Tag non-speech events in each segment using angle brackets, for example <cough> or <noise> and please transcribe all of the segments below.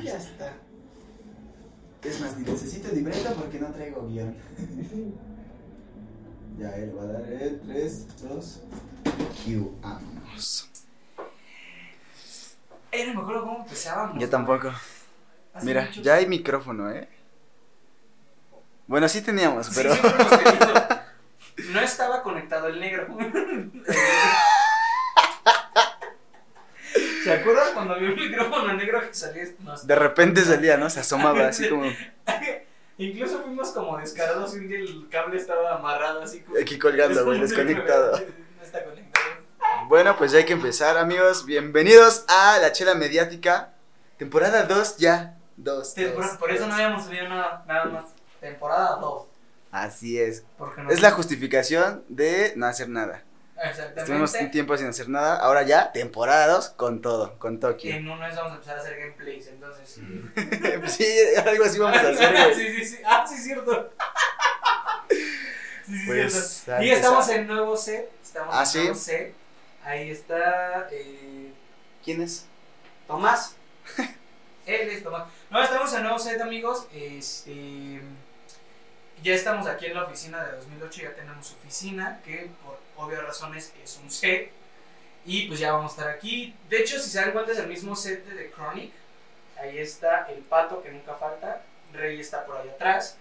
Y ya está. Es más, ni necesito libreta porque no traigo guion. <laughs> ya, él va a dar el 3, 2, Q, vámonos. Eh, no me acuerdo cómo empezábamos. Yo tampoco. Hace Mira, mucho- ya hay micrófono, ¿eh? Bueno, sí teníamos, pero... No estaba conectado el negro. <laughs> <laughs> ¿Se acuerdan cuando vi un micrófono negro que salía? De repente salía, ¿no? Se asomaba así como <laughs> Incluso fuimos como descarados y un día el cable estaba amarrado así como. aquí colgando, güey, desconectado. No está conectado. Bueno, pues ya hay que empezar, amigos. Bienvenidos a La Chela Mediática. Temporada 2 ya. 2. Tempora- por eso no habíamos subido nada, nada más. Temporada 2. Así es. No Es la justificación de no hacer nada. Exactamente. Estuvimos un tiempo sin hacer nada. Ahora ya, temporada 2 con todo, con Tokio. En un mes vamos a empezar a hacer gameplays, entonces. sí, <laughs> algo así vamos a hacer, sí, sí, sí. Ah, sí, es cierto. sí, sí, Pues, cierto. Y estamos en nuevo set. Estamos Ah, en ¿sí? nuevo set. Ahí está eh, ¿Quién es? Tomás. <laughs> Él es Tomás. No, estamos en nuevo set, amigos. Este. Ya estamos aquí en la oficina de 2008. Ya tenemos oficina, que por obvias razones es un set. Y pues ya vamos a estar aquí. De hecho, si se dan cuenta, es el mismo set de The Chronic. Ahí está el pato que nunca falta. Rey está por ahí atrás.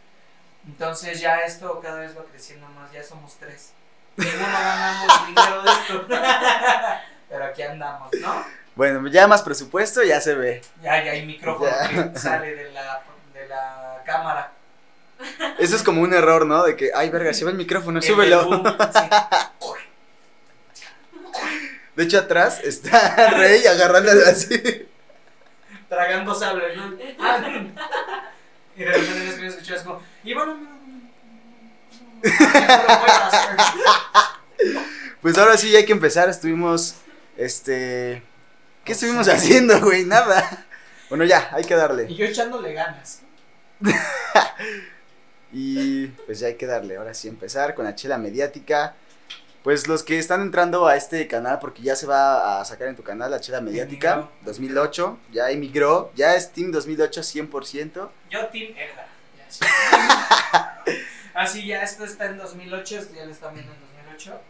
Entonces ya esto cada vez va creciendo más. Ya somos tres. Ninguno ganamos <laughs> dinero de esto. <laughs> Pero aquí andamos, ¿no? Bueno, ya más presupuesto, ya se ve. Ya, ya hay micrófono Ya. que sale de la, de la cámara. Eso es como un error, ¿no? De que, ay, verga, se ve el micrófono, El súbelo. boom, sí. <laughs> De hecho, atrás está <laughs> Rey agarrándolo así. Tragando sable, ¿no? Ah, y de repente les escuchas como, y bueno. Pues ahora sí, ya hay que empezar. Estuvimos, este... ¿Qué estuvimos haciendo, güey? Nada. Bueno, ya, hay que darle. Y yo echándole ganas. <laughs> Y pues ya hay que darle. Ahora sí, empezar con la chela mediática. Pues los que están entrando a este canal, porque ya se va a sacar en tu canal la chela mediática Emigró. 2008, ya emigró, ya es Team 2008 100%. Yo, Team Edgar. Ya, sí. <laughs> Ah, sí, ya esto está en 2008, esto ya lo están viendo en 2008.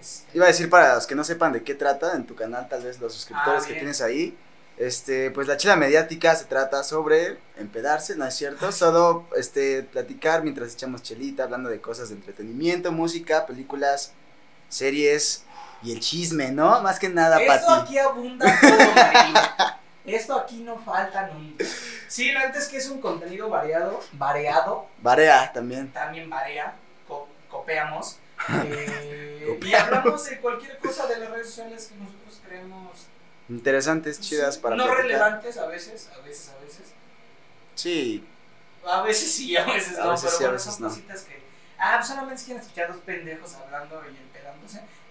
Este, Iba a decir para los que no sepan de qué trata en tu canal, tal vez los suscriptores Ah, que tienes ahí. Este, pues la chela mediática se trata sobre empedarse, ¿no es cierto? Solo este platicar mientras echamos chelita, hablando de cosas de entretenimiento, música, películas, series y el chisme, ¿no? Más que nada, Esto Pati. aquí abunda todo. Esto aquí no falta nunca. Sí, la neta es que es un contenido variado, variado, Barea también. también varía, co- copeamos. <laughs> eh, y hablamos de cualquier cosa de las redes sociales que nosotros creemos Interesantes, chidas sí, para no platicar. relevantes a veces, a veces, a veces. Sí, A veces sí, a veces A no, veces pero sí, a veces son no. cositas que. Ah, solamente quieren escuchar dos pendejos hablando y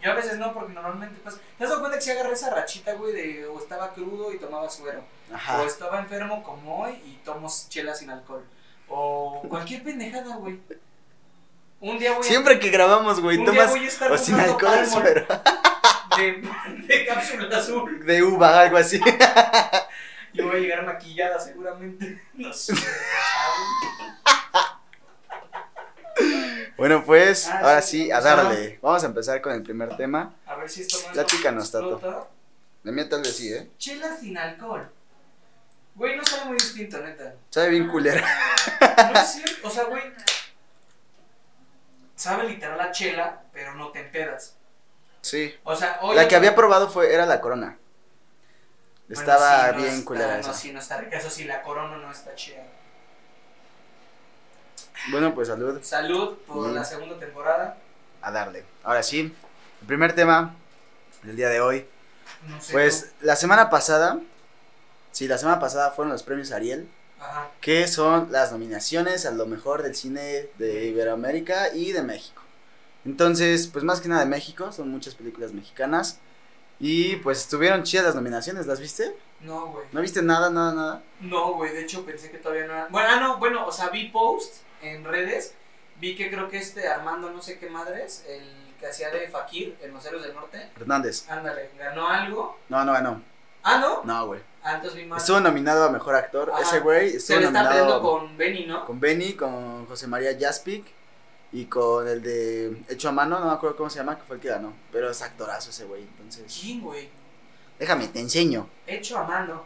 Yo a veces no, porque normalmente pasa. ¿Te has dado cuenta que si agarré esa rachita, güey, de o estaba crudo y tomaba suero? ajá. O estaba enfermo como hoy y tomo chela sin alcohol. O cualquier pendejada, güey. Un día a. Siempre que grabamos, güey, un día tomas voy a estar o sin alcohol, pero de, de cápsula azul. de uva, algo así. Y voy a llegar maquillada seguramente. No sé. <laughs> Bueno, pues, Ah, ahora sí, sí, a darle. Vamos a empezar con el primer tema. A ver si esto no Platícanos, Tato. La mía tal vez sí, ¿eh? Chela sin alcohol. Güey, no sabe muy distinto, neta. Sabe bien culera. No es cierto. O sea, güey. Sabe literal la chela, pero no te empedas. Sí. O sea, hoy. La que había probado fue, era la corona. Bueno, Estaba sí, no bien está- culera No, esa. sí, no está rica. Eso sí, la corona no está chida. Bueno, pues salud. Salud por Mm. la segunda temporada. A darle. Ahora sí, el primer tema del día de hoy. No sé. Pues la semana pasada, sí, la semana pasada fueron los premios Ariel. Ajá. que son las nominaciones a lo mejor del cine de Iberoamérica y de México. Entonces, pues más que nada de México, son muchas películas mexicanas. Y pues estuvieron chidas las nominaciones, ¿las viste? No, güey. ¿No viste nada, nada, nada? No, güey, de hecho pensé que todavía no era. Bueno, ah, no, bueno, o sea, vi posts en redes. Vi que creo que este Armando, no sé qué madres, el que hacía de Fakir en Los Héroes del Norte, Hernández. ándale, ganó algo. No, no ganó. Ah, no. No, güey. Mal. Estuvo nominado a mejor actor. Ajá. Ese güey Se estuvo le está peleando con Benny, ¿no? con Benny, con José María Jaspic y con el de Hecho a Mano, no me acuerdo cómo se llama, que fue el que ganó. Pero es actorazo ese güey, entonces. ¿Quién, güey? Déjame, te enseño. Hecho a mano.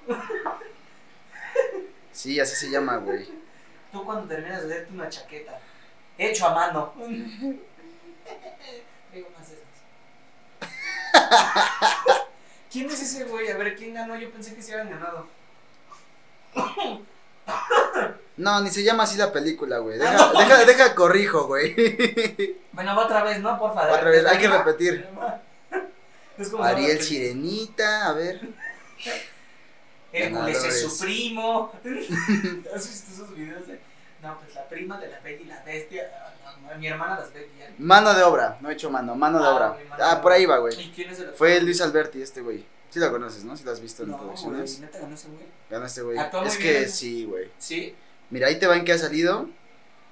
Sí, así se llama, güey. Tú cuando terminas de hacerte una chaqueta. Hecho a mano. <laughs> Digo más de esas. ¿Quién es ese güey? A ver, ¿quién ganó? Yo pensé que se habían ganado. No, ni se llama así la película, güey. Ah, Deja, no. deja, deja, corrijo, güey. Bueno, va otra vez, ¿no? Por favor. Otra vez, hay que repetir. Es como Ariel. Sirenita, a ver. Hércules es su primo. <laughs> ¿Has visto esos videos de.? No, pues la prima de la Betty la bestia. No, no, mi hermana las ve bien. Mano de obra, no he hecho mano, mano de Ah, obra. ok, mano de Ah, por ahí va, güey. ¿Y quién es el Fue Luis Alberti, este güey. Sí lo conoces, ¿no? Sí lo has visto en No, producciones. neta ganó ese güey. Gana este güey. Es bien. que sí, güey. Sí. Mira, ahí te va en qué ha salido.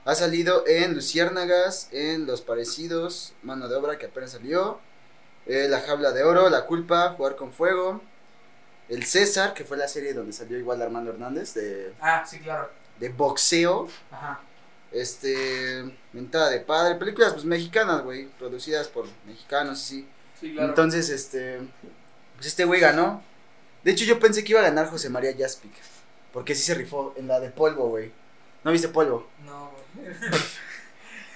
Ha salido en Luciérnagas, en Los Parecidos, Mano de Obra, que apenas salió. eh, la Jaula de Oro, La Culpa, Jugar con Fuego. El César, que fue la serie donde salió igual Armando Hernández, de, Ah, sí, claro. de boxeo. Ajá. Este, Mentada de Padre, películas pues mexicanas, güey, producidas por mexicanos, sí. Sí, Entonces, este, pues este güey ganó. De hecho, yo pensé que iba a ganar José María Jaspic, porque sí se rifó en la de Polvo, güey. ¿No viste Polvo? No, güey. <laughs>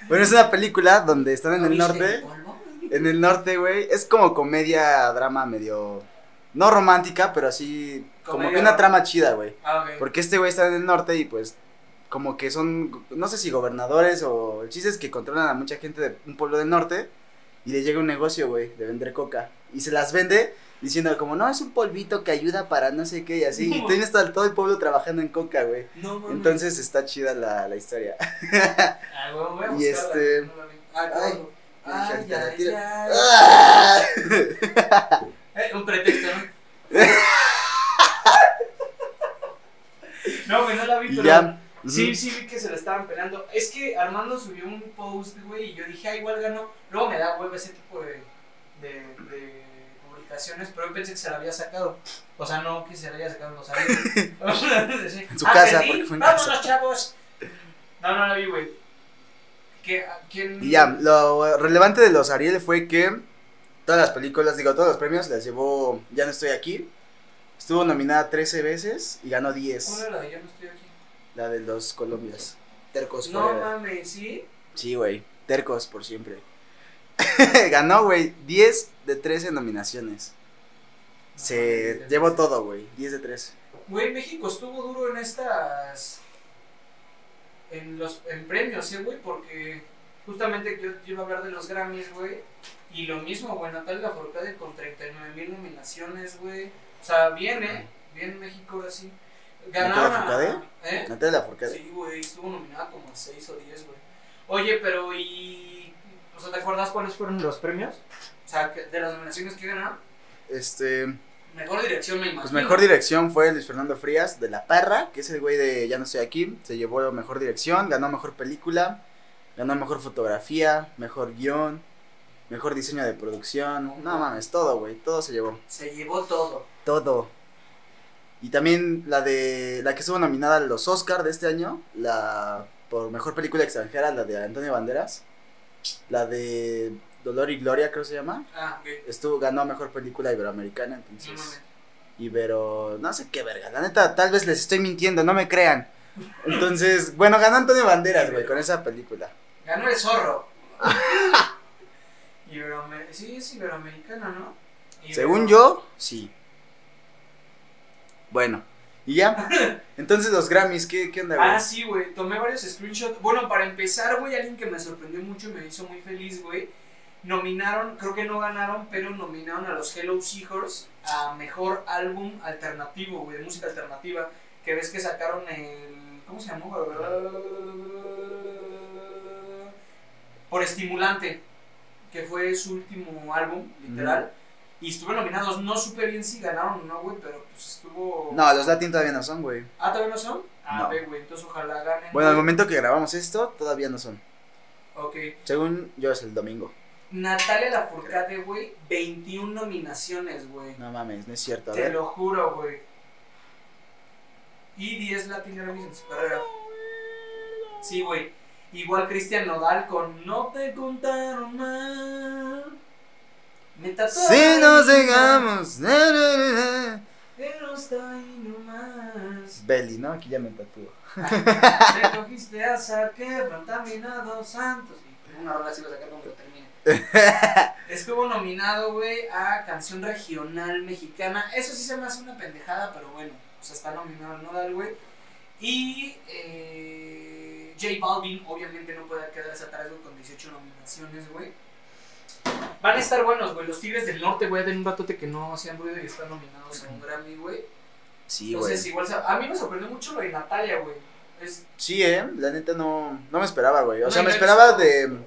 Bueno, es una película donde están en ¿No el viste norte. el polvo? En el norte, güey. Es como comedia, drama medio. No romántica, pero así. Como que una trama chida, güey. Ah. Porque este güey está en el norte y pues. Como que son. No sé si gobernadores o. El chiste es que controlan a mucha gente de un pueblo del norte. Y le llega un negocio, güey, de vender coca. Y se las vende diciendo, como, no, es un polvito que ayuda para no sé qué y así. Y tienes todo, todo el pueblo trabajando en coca, güey. No. Entonces está chida la, la historia. <laughs> Ah, güey, voy a y este- la. Ah, Ay. claro. Ay. ¡Ah! <laughs> Eh, un pretexto, ¿no? no, güey, no la vi, pero. ya. Sí, sí vi que se la estaban peleando. Es que Armando subió un post, güey, y yo dije, ah, igual ganó. Luego me da hueva ese tipo de, de, de publicaciones, pero yo pensé que se la había sacado. O sea, no que se la haya sacado los <laughs> años. En su casa, porque fue en ¡Vámonos, casa. chavos! No, no la vi, güey. ¿Qué, a- ¿Quién? Y ya, lo relevante de los Ariel fue que todas las películas, digo, todos los premios las llevó Ya no estoy aquí. Estuvo nominada 13 veces y ganó 10. ¿Cuál era la de Yo no estoy aquí? La de los Colombias. Tercos No forever. mames, ¿sí? Sí, güey. Tercos por siempre. <laughs> ganó, güey, 10 de 13 nominaciones. Se mames, llevó todo, güey. 10 de 13. Güey, México estuvo duro en estas. En los en premios, ¿sí, güey? Porque justamente yo, yo iba a hablar de los Grammys, güey. Y lo mismo, güey, Natalia Lafourcade con 39 mil nominaciones, güey. O sea, bien, ¿eh? Bien México ahora sí. Ganaron a- Lafourcade? ¿Eh? Natalia Lafourcade. Sí, güey, estuvo nominada como a 6 o 10, güey. Oye, pero ¿y. O sea, ¿te acuerdas cuáles fueron los premios? O sea, de las nominaciones que ganaron. Este, Mejor dirección, me imagino. pues mejor dirección fue Luis Fernando Frías de La Parra, que es el güey de Ya no estoy aquí. Se llevó mejor dirección, ganó mejor película, ganó mejor fotografía, mejor guion, mejor diseño de producción. No mames, todo, güey, todo se llevó. Se llevó todo. Todo. Y también la de la que estuvo nominada a los Oscar de este año, la por mejor película extranjera, la de Antonio Banderas, la de Dolor y Gloria creo que se llama, Ah, ok. estuvo ganó mejor película iberoamericana, No entonces mames. Ibero, no sé qué verga, la neta tal vez les estoy mintiendo, no me crean. Entonces, bueno, ganó Antonio Banderas, güey, con esa película. Ganó el zorro. <laughs> Iberoamer- sí, es iberoamericana, ¿no? Ibero- Según yo, sí. Bueno, y ya. <laughs> Entonces los Grammys, ¿qué, qué onda, güey? Ah, sí, güey. Tomé varios screenshots. Bueno, para empezar, güey, alguien que me sorprendió mucho y me hizo muy feliz, güey. Nominaron, creo que no ganaron, pero nominaron a los Hello Seahorse a mejor álbum alternativo, güey, de música alternativa. Que ves que sacaron el. ¿Cómo se llamó? Por Estimulante, que fue su último álbum, literal. Y estuvieron nominados. No supe bien si ganaron o no, güey, pero pues estuvo. No, los Latin todavía no son, güey. Ah, ¿todavía no son? Ah, No. ve, güey, entonces ojalá ganen. Bueno, al momento que grabamos esto, todavía no son. Ok. Según yo es el domingo. Natalia Lafourcade, güey, 21 nominaciones, güey. No mames, no es cierto. A Te ver. lo juro, güey. y 10 Latin Grammys en su carrera. Sí, güey. Igual Cristian Nodal con No te contaron mal. Me Si nos llegamos. Pero está ahí nomás. Belly, ¿no? Aquí ya me tatúo. <laughs> Recogiste a saque, contaminados santos. Y una rola así va a sacar cuando lo termine. Estuvo nominado, güey, a canción regional mexicana. Eso sí se me hace una pendejada, pero bueno. O sea, está nominado al Nodal, güey. Y eh, J Balvin, obviamente, no puede quedarse atrás, güey, con 18 nominaciones, güey. Van a estar buenos, güey. Los Tigres del Norte, güey, den un ratote que no hacían ruido y están nominados a un Grammy, güey. Sí, güey. Entonces, igual, se- a mí me sorprendió mucho lo de Natalia, güey. Es Sí, eh. La neta no, no me esperaba, güey. O No, sea, me esperaba de.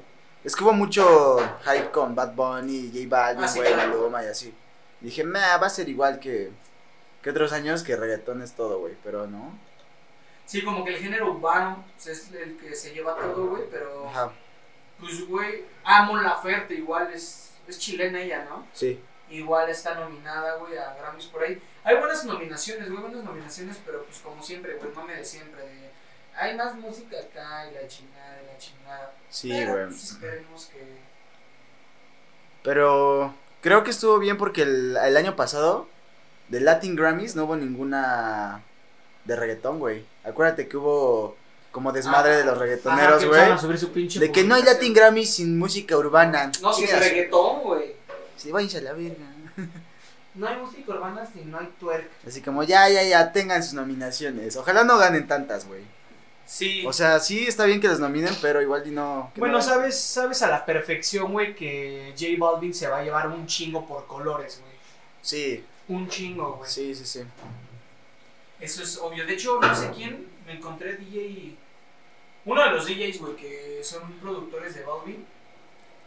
Es que hubo mucho hype con Bad Bunny, J Balvin, Ah, sí, güey, claro. Maluma y así. Dije, nah, va a ser igual que, que otros años que reggaetón es todo, güey. Pero no. Sí, como que el género urbano pues, es el que se lleva todo, güey, pero Ajá. pues, güey, Amo Laferte igual es, es chilena ella, ¿no? Sí. Igual está nominada, güey, a Grammys por ahí. Hay buenas nominaciones, güey, buenas nominaciones, pero pues como siempre, güey, mame de siempre, de hay más música acá y la chingada y la chingada. Sí, pero, güey. pues esperemos que... Pero creo que estuvo bien porque el, el año pasado de Latin Grammys no hubo ninguna de reggaetón, güey. Acuérdate que hubo como desmadre Ah, de los reggaetoneros, güey. empezaron a subir su pinche De que no hay. Latin Grammys sin música urbana. No, sin Chingas. reggaetón, güey. Sí, váyanse a la verga. No hay música urbana si no hay twerk. Así como ya, ya, ya, tengan sus nominaciones. Ojalá no ganen tantas, güey. Sí. O sea, sí está bien que las nominen, pero igual y no. Bueno, no- sabes, sabes a la perfección, güey, que J Balvin se va a llevar un chingo por colores, güey. Sí, Un chingo, güey. sí, sí, sí. Eso es obvio. De hecho, no sé quién, me encontré DJ. Uno de los DJs, güey, que son productores de Balvin,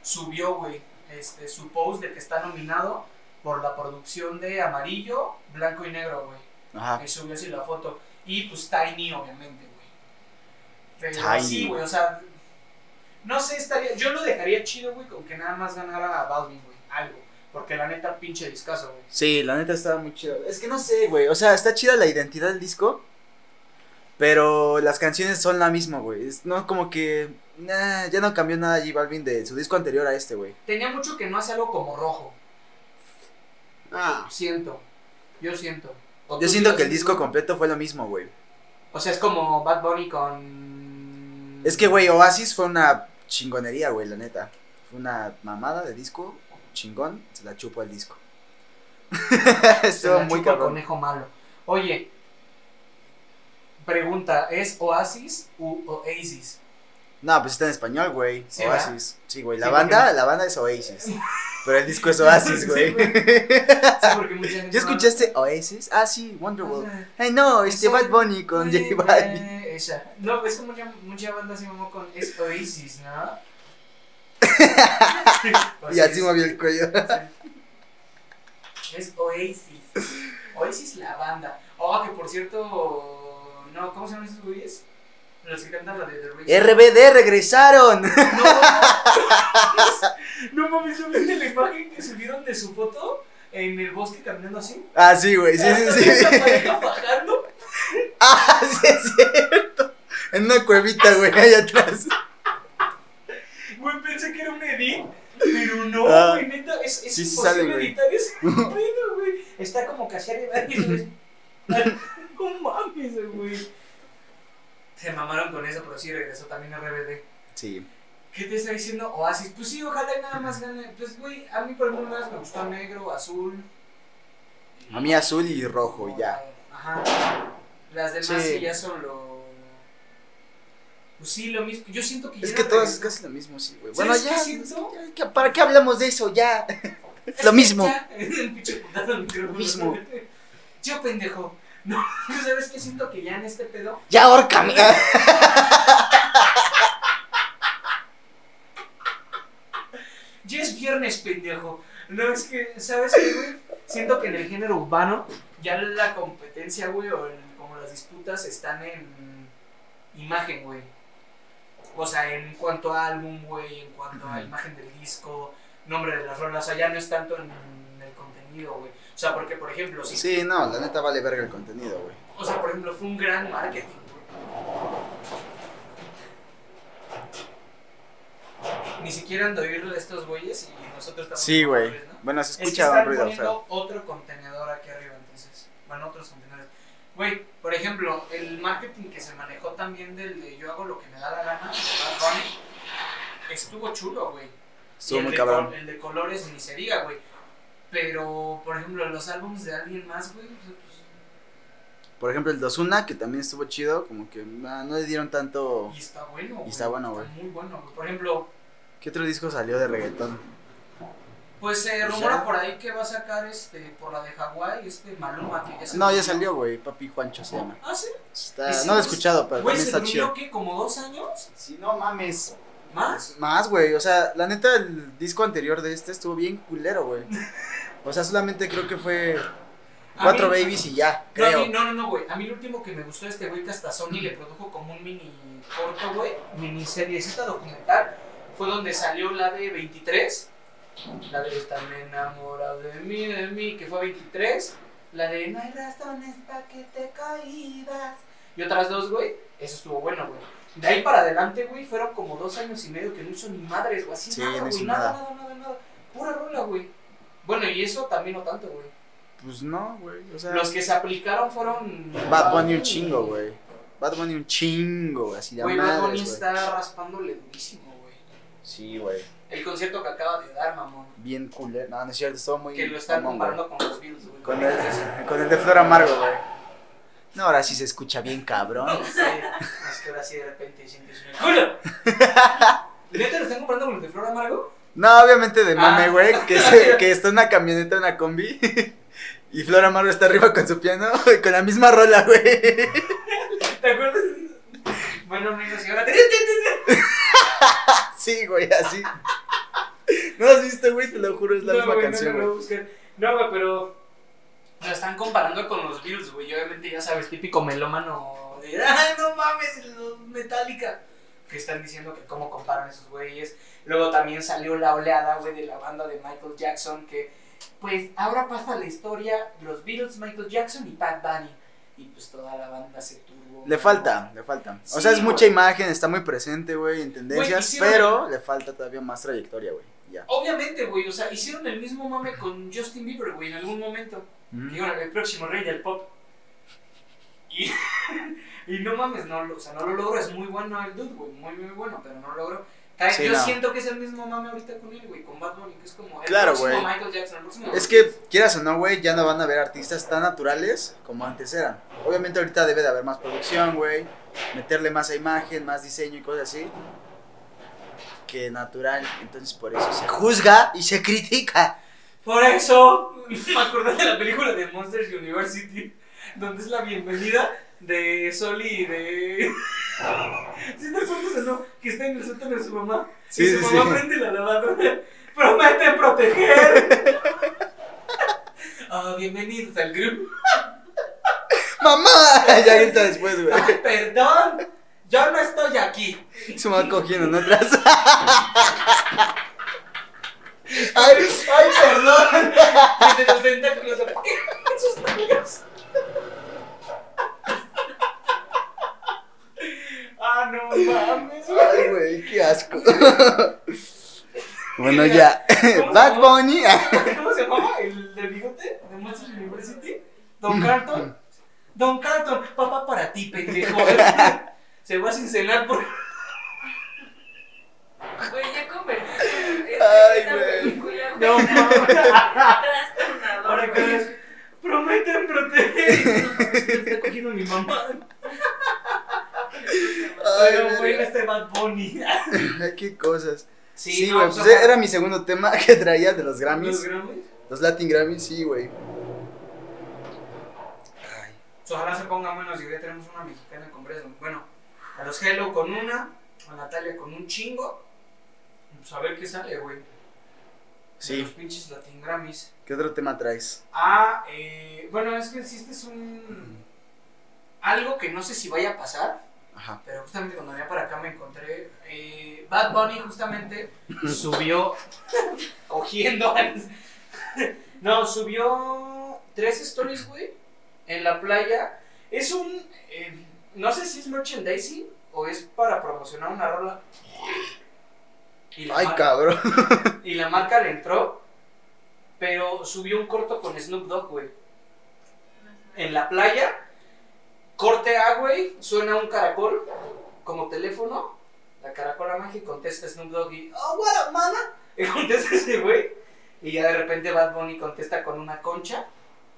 subió, güey, este, su post de que está nominado por la producción de Amarillo, Blanco y Negro, güey. Ajá. Y subió así la foto. Y pues Tiny, obviamente, güey. Pero Tiny. sí, güey, o sea. No sé, estaría. Yo lo dejaría chido, güey, con que nada más ganara a Balvin, güey. Algo. Porque la neta, pinche discazo, güey. Sí, la neta estaba muy chido. Es que no sé, güey. O sea, está chida la identidad del disco. Pero las canciones son la misma, güey. Es no como que. nah, ya no cambió nada J Balvin de su disco anterior a este, güey. Tenía mucho que no hace algo como rojo. Ah. Siento. Yo siento. O Yo siento que el disco completo fue lo mismo, güey. O sea, es como Bad Bunny con. Es que, güey, Oasis fue una chingonería, güey, la neta. Fue una mamada de disco, chingón, se la chupo el disco. <laughs> <laughs> Estuvo muy chupa el cabrón. conejo malo. Oye. Pregunta, ¿es Oasis u Oasis? No, pues está en español, güey. Sí, Oasis. Sí, güey. La Sí, banda, porque- la banda es Oasis. <laughs> Pero el disco es Oasis, güey. Sí, porque ¿Ya escuchaste Oasis? Ah, sí, O Wonderwall. sea, Ay, no, este Esa- Bad Bunny con J Balvin. eh. No, es que mucha, mucha banda se mamó con es Oasis, ¿no? <laughs> Y así movió el cuello. Es Oasis. Oasis la banda. Oh, que por cierto. No, ¿cómo se llaman esos güeyes? Los que cantan la de The Reason. RBD regresaron. No, no mames, ¿no viste la imagen que subieron de su foto en el bosque caminando así? Ah, sí, güey. Sí, sí, sí. Esta pareja bajando. <laughs> Ah, sí, es cierto. En una cuevita, güey, allá atrás. Güey, pensé que era un edit, pero no, Ah. güey, neta, es, es Sí, imposible sale, editar ese <laughs> pedo, güey. Está como casi arriba güey. No mames, güey. Se mamaron con eso, pero sí regresó también a RBD. Sí. ¿Qué te está diciendo Oasis? Pues sí, ojalá y nada más gane. Pues, güey, a mí por ejemplo más me gustó negro, azul. A mí azul y rojo, y ya. Ajá. Las demás Sí. sí ya son lo. Pues sí, lo mismo. Yo siento que ya Es que todas es casi lo mismo, sí, güey. Bueno, ¿Sabes ya. ¿Para qué hablamos de eso? Ya. <laughs> Es Lo mismo. ya, <laughs> El pinche putazo al micrófono. Lo mismo. Yo pendejo. No, <laughs> ¿sabes qué? Siento que ya en este pedo. Ya, ahórcame. Ya es viernes, pendejo. No, es que, ¿sabes qué, güey? Siento que en el género urbano ya la competencia, güey, o el- como las disputas están en imagen, güey. O sea, en cuanto a álbum, güey, en cuanto a imagen del disco, nombre de las rolas, o sea, ya no es tanto en el contenido, güey. O sea, porque, por ejemplo, si. Sí, no, la neta vale verga el contenido, güey. O sea, por ejemplo, fue un gran marketing, güey. Ni siquiera han de oírlo de estos güeyes y nosotros estamos. Sí, güey. Bueno, se Es que escucha un están ruido poniendo otro contenedor aquí arriba, entonces. Bueno, otros contenedores. Güey, por ejemplo, el marketing que se manejó también del de yo hago lo que me da la gana, de Bad Bunny, estuvo chulo, güey. Estuvo Y muy cabrón. el de colores ni se diga, güey. Pero, por ejemplo, los álbumes de alguien más, güey, pues, Por ejemplo, el Dosuna, que también estuvo chido, como que ah, no le dieron tanto. y está bueno, güey. está bueno, güey. muy bueno, güey. Por ejemplo, ¿Qué otro disco salió de reggaetón? Pues se Pues rumora ya. por ahí que va a sacar este por la de Hawái, este Maluma que ya se No, ya salió, güey. Papi Juancho se llama. Ah, sí. Está, ¿Y sí? no lo he escuchado, pero Güey, también está chido. que como dos años Sí, no mames. más. Más, güey. O sea, la neta, el disco anterior de este estuvo bien culero, güey. <laughs> O sea, solamente creo que fue cuatro mí- babies y ya, No, creo. mí- no, no, no, güey. A mí lo último que me gustó de este güey que hasta Sony le produjo como un mini corto, güey, mini seriecita documental, fue donde salió la de 23, la de Están enamorado de mí, de mí, que fue 23, la de No hay razones para que te caídas, y otras dos, güey, eso estuvo bueno, güey. De ahí para adelante, güey, fueron como dos años y medio que no hizo ni madres, güey, así Sí, nada, no güey, nada, nada. nada, nada, nada, pura rola, güey. Bueno, y eso también no tanto, güey. Pues no, güey. O sea, Los que se aplicaron fueron. Bad Bunny un chingo, güey. Bad Bunny un chingo, así de Güey, Bad Bunny está raspándole durísimo. Sí, güey. El concierto que acaba de dar, mamón. Bien culero. No, no es cierto, estuvo muy. Que lo están mamón, comparando con los Beatles, güey. Con el, con el de Flor Amargo, güey. No, ahora sí se escucha bien cabrón. No sé. Es que ahora sí de repente sientes un culo. <laughs> ¿Neta lo están comparando con los de Flor Amargo? No, obviamente de mame, Ah. güey. Que, se- que está en una camioneta, una combi. <laughs> Y Flor Amargo está arriba con su piano. Y <laughs> con la misma rola, güey. ¿Te acuerdas? Bueno, amigos, y ahora. Sí, güey, así. ¿No has visto, güey? Te lo juro, es la No, misma güey, canción, no, güey. no. No, pero. Lo están comparando con los Beatles, güey. Obviamente, ya sabes, típico melómano de. ¡Ay, no mames! Los Metallica. Que están diciendo que cómo comparan esos güeyes. Luego también salió la oleada, güey, de la banda de Michael Jackson. Que, pues, ahora pasa la historia: los Beatles, Michael Jackson y Bad Bunny. Y pues toda la banda se tuvo. Le falta, le falta. O sea, es mucha imagen, está muy presente, güey, en tendencias, pero le falta todavía más trayectoria, güey. Ya. Obviamente, güey, o sea, hicieron el mismo mame con Justin Bieber, güey, en algún momento. Digo, el próximo rey del pop. Y, <laughs> y no mames, no, lo- o sea, no lo logro, es muy bueno el dude, güey, muy, muy bueno, pero no lo logro. Sí, Yo no. siento que es el mismo mame ahorita con él, güey, con Bad Bunny, que es como el Claro, próximo güey. Michael Jackson, el próximo Es que, quieras o no, güey, ya no van a haber artistas tan naturales como antes eran. Obviamente ahorita debe de haber más producción, güey, meterle más a imagen, más diseño y cosas así. Que natural, entonces por eso se juzga y se critica. Por eso <laughs> me acordé de la película de Monsters University, donde es la bienvenida de Soli y de. <laughs> ¿Sí te acuerdas o no? Que está en el sótano de su mamá. Sí, y su sí, mamá sí. prende la lavadora. <laughs> ¡Promete proteger! <laughs> Ah, bienvenidos al grupo. ¡Mamá! ya grita después, güey. Ay, perdón, yo no estoy aquí. Su mamá cogiendo, ¿no? Atrás. ¡Ay, ay, perdón! Desde los tentáculos. Sus nalgas. Ah, no mames. Ay, güey, qué asco. bueno, ya. ¿Cómo Bad llama? Bunny. ¿Cómo se llamaba? ¿El del bigote? ¿De Monsters University? ¿Don Carlton? Don Carlton, papá para ti, pendejo. Se va sin cenar por. Güey, ya convertiste Ay, güey. No trastornador, Ahora que es. Prometen proteger. Está cogiendo mi mamá. Ay, Pero, verga. este Bad Bunny. <laughs> Qué cosas. Sí, güey, pues era mi segundo tema <laughs> que traía de los Los Grammys. Grammys. Los Latin Grammys, sí, güey. Ay. Ojalá se ponga menos y ya tenemos una mexicana en Congreso. Bueno, a los Hello con una, a Natalia con un chingo. Pues a ver qué sale, güey. De Sí. Los pinches Latin Grammys. ¿Qué otro tema traes? Ah, eh, bueno, es que existe es un. Algo que no sé si vaya a pasar, Ajá. pero justamente cuando venía para acá me encontré. eh, Bad Bunny justamente <laughs> subió. <laughs> cogiendo. <laughs> no, subió tres stories, güey, en la playa. Es un. eh, no sé si es merchandising o es para promocionar una rola. Y la Ay, mar- cabrón. Y la marca le entró, pero subió un corto con Snoop Dogg, güey. En la playa, corte A, güey, suena un caracol como teléfono. La caracola mágica contesta Snoop Dogg y, oh, what up, mana? Y contesta ese güey. Y ya de repente Bad Bunny contesta con una concha.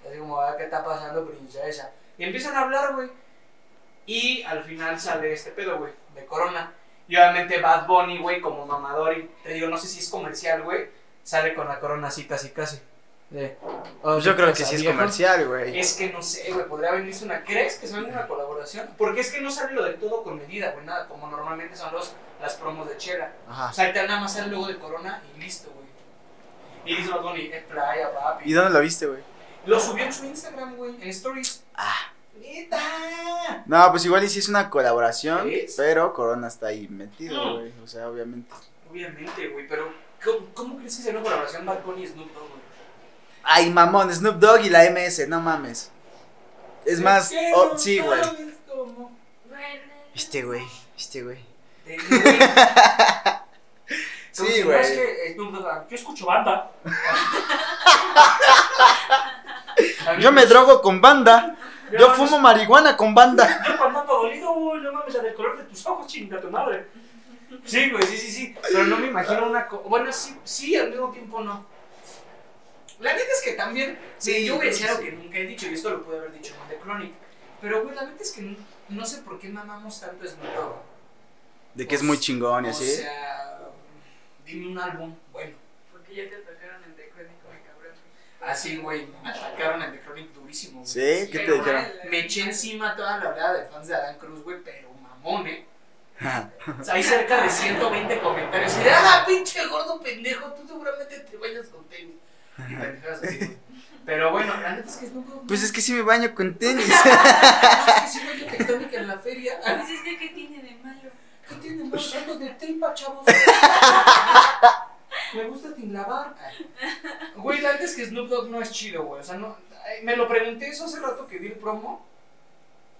Así como, ah, ¿qué está pasando, princesa? Y empiezan a hablar, güey. Y al final sale este pedo, güey, de Corona. Y obviamente Bad Bunny, güey, como mamador, y te digo, no sé si es comercial, güey, sale con la corona así, casi, casi. De, oh, Yo ¿qué creo que sí es comercial, güey. Es que no sé, güey, podría venirse una. ¿Crees que se venga una colaboración? Porque es que no sale lo de todo con medida, güey, nada, como normalmente son los, las promos de Chela. O Ajá. sea, ahorita nada más sale el logo de Corona y listo, güey. Y dice Bad Bunny, es playa, papi. ¿Y dónde lo viste, güey? Lo subió en su Instagram, güey, en Stories. Ah. ¡Neta! No, pues igual y sí es una colaboración, ¿Es? pero Corona está ahí metido, güey. O sea, obviamente. Obviamente, güey, pero ¿cómo, cómo crees que será una colaboración Bad Bunny y Snoop Dogg, güey? Ay, mamón, Snoop Dogg y la MS, no mames. Es más, oh, sí, güey. Este, güey, este, güey. <laughs> Sí, güey. Es que Dogg, yo escucho banda. <laughs> Yo me drogo con banda. Yo fumo marihuana con banda. <laughs> Yo cuando ando dolido, güey, no mames, la del color de tus ojos, chinga tu madre. Sí, güey, sí, sí, sí. Pero no me imagino una. co- Bueno, sí, sí, al mismo tiempo no. La neta es que también. Sí, Sí, yo voy a decir algo que nunca he dicho, y esto lo pude haber dicho con The Chronic. Pero, güey, la neta es que no, no sé por qué mamamos tanto Snoop Dogg. De que es muy chingón y O así. sea, dime un álbum, bueno. Porque ya te tocaron en The Chronicle, cabrón. Así, güey, me atacaron en The Chronic durísimo. güey. ¿Sí? ¿Qué te dijeron? Me eché encima toda la oleada de fans de Adán Cruz, güey, pero mamón, ¿eh? O <laughs> sea, hay cerca de 120 comentarios. Y de, ah, pinche gordo pendejo, tú seguramente te bañas con tenis. Y pendejadas así, güey. <laughs> Pero bueno, la neta es que es no puedo. Pues es que sí me baño con tenis. es que si no hay tectónica en la feria. Pues es que, ¿qué tiene de malo? ¿Qué tiene más ojos de tripa, chavos? <laughs> Me gusta sin lavar. Güey, la neta es que Snoop Dogg no es chido, güey. O sea, no. Me lo pregunté eso hace rato que vi el promo.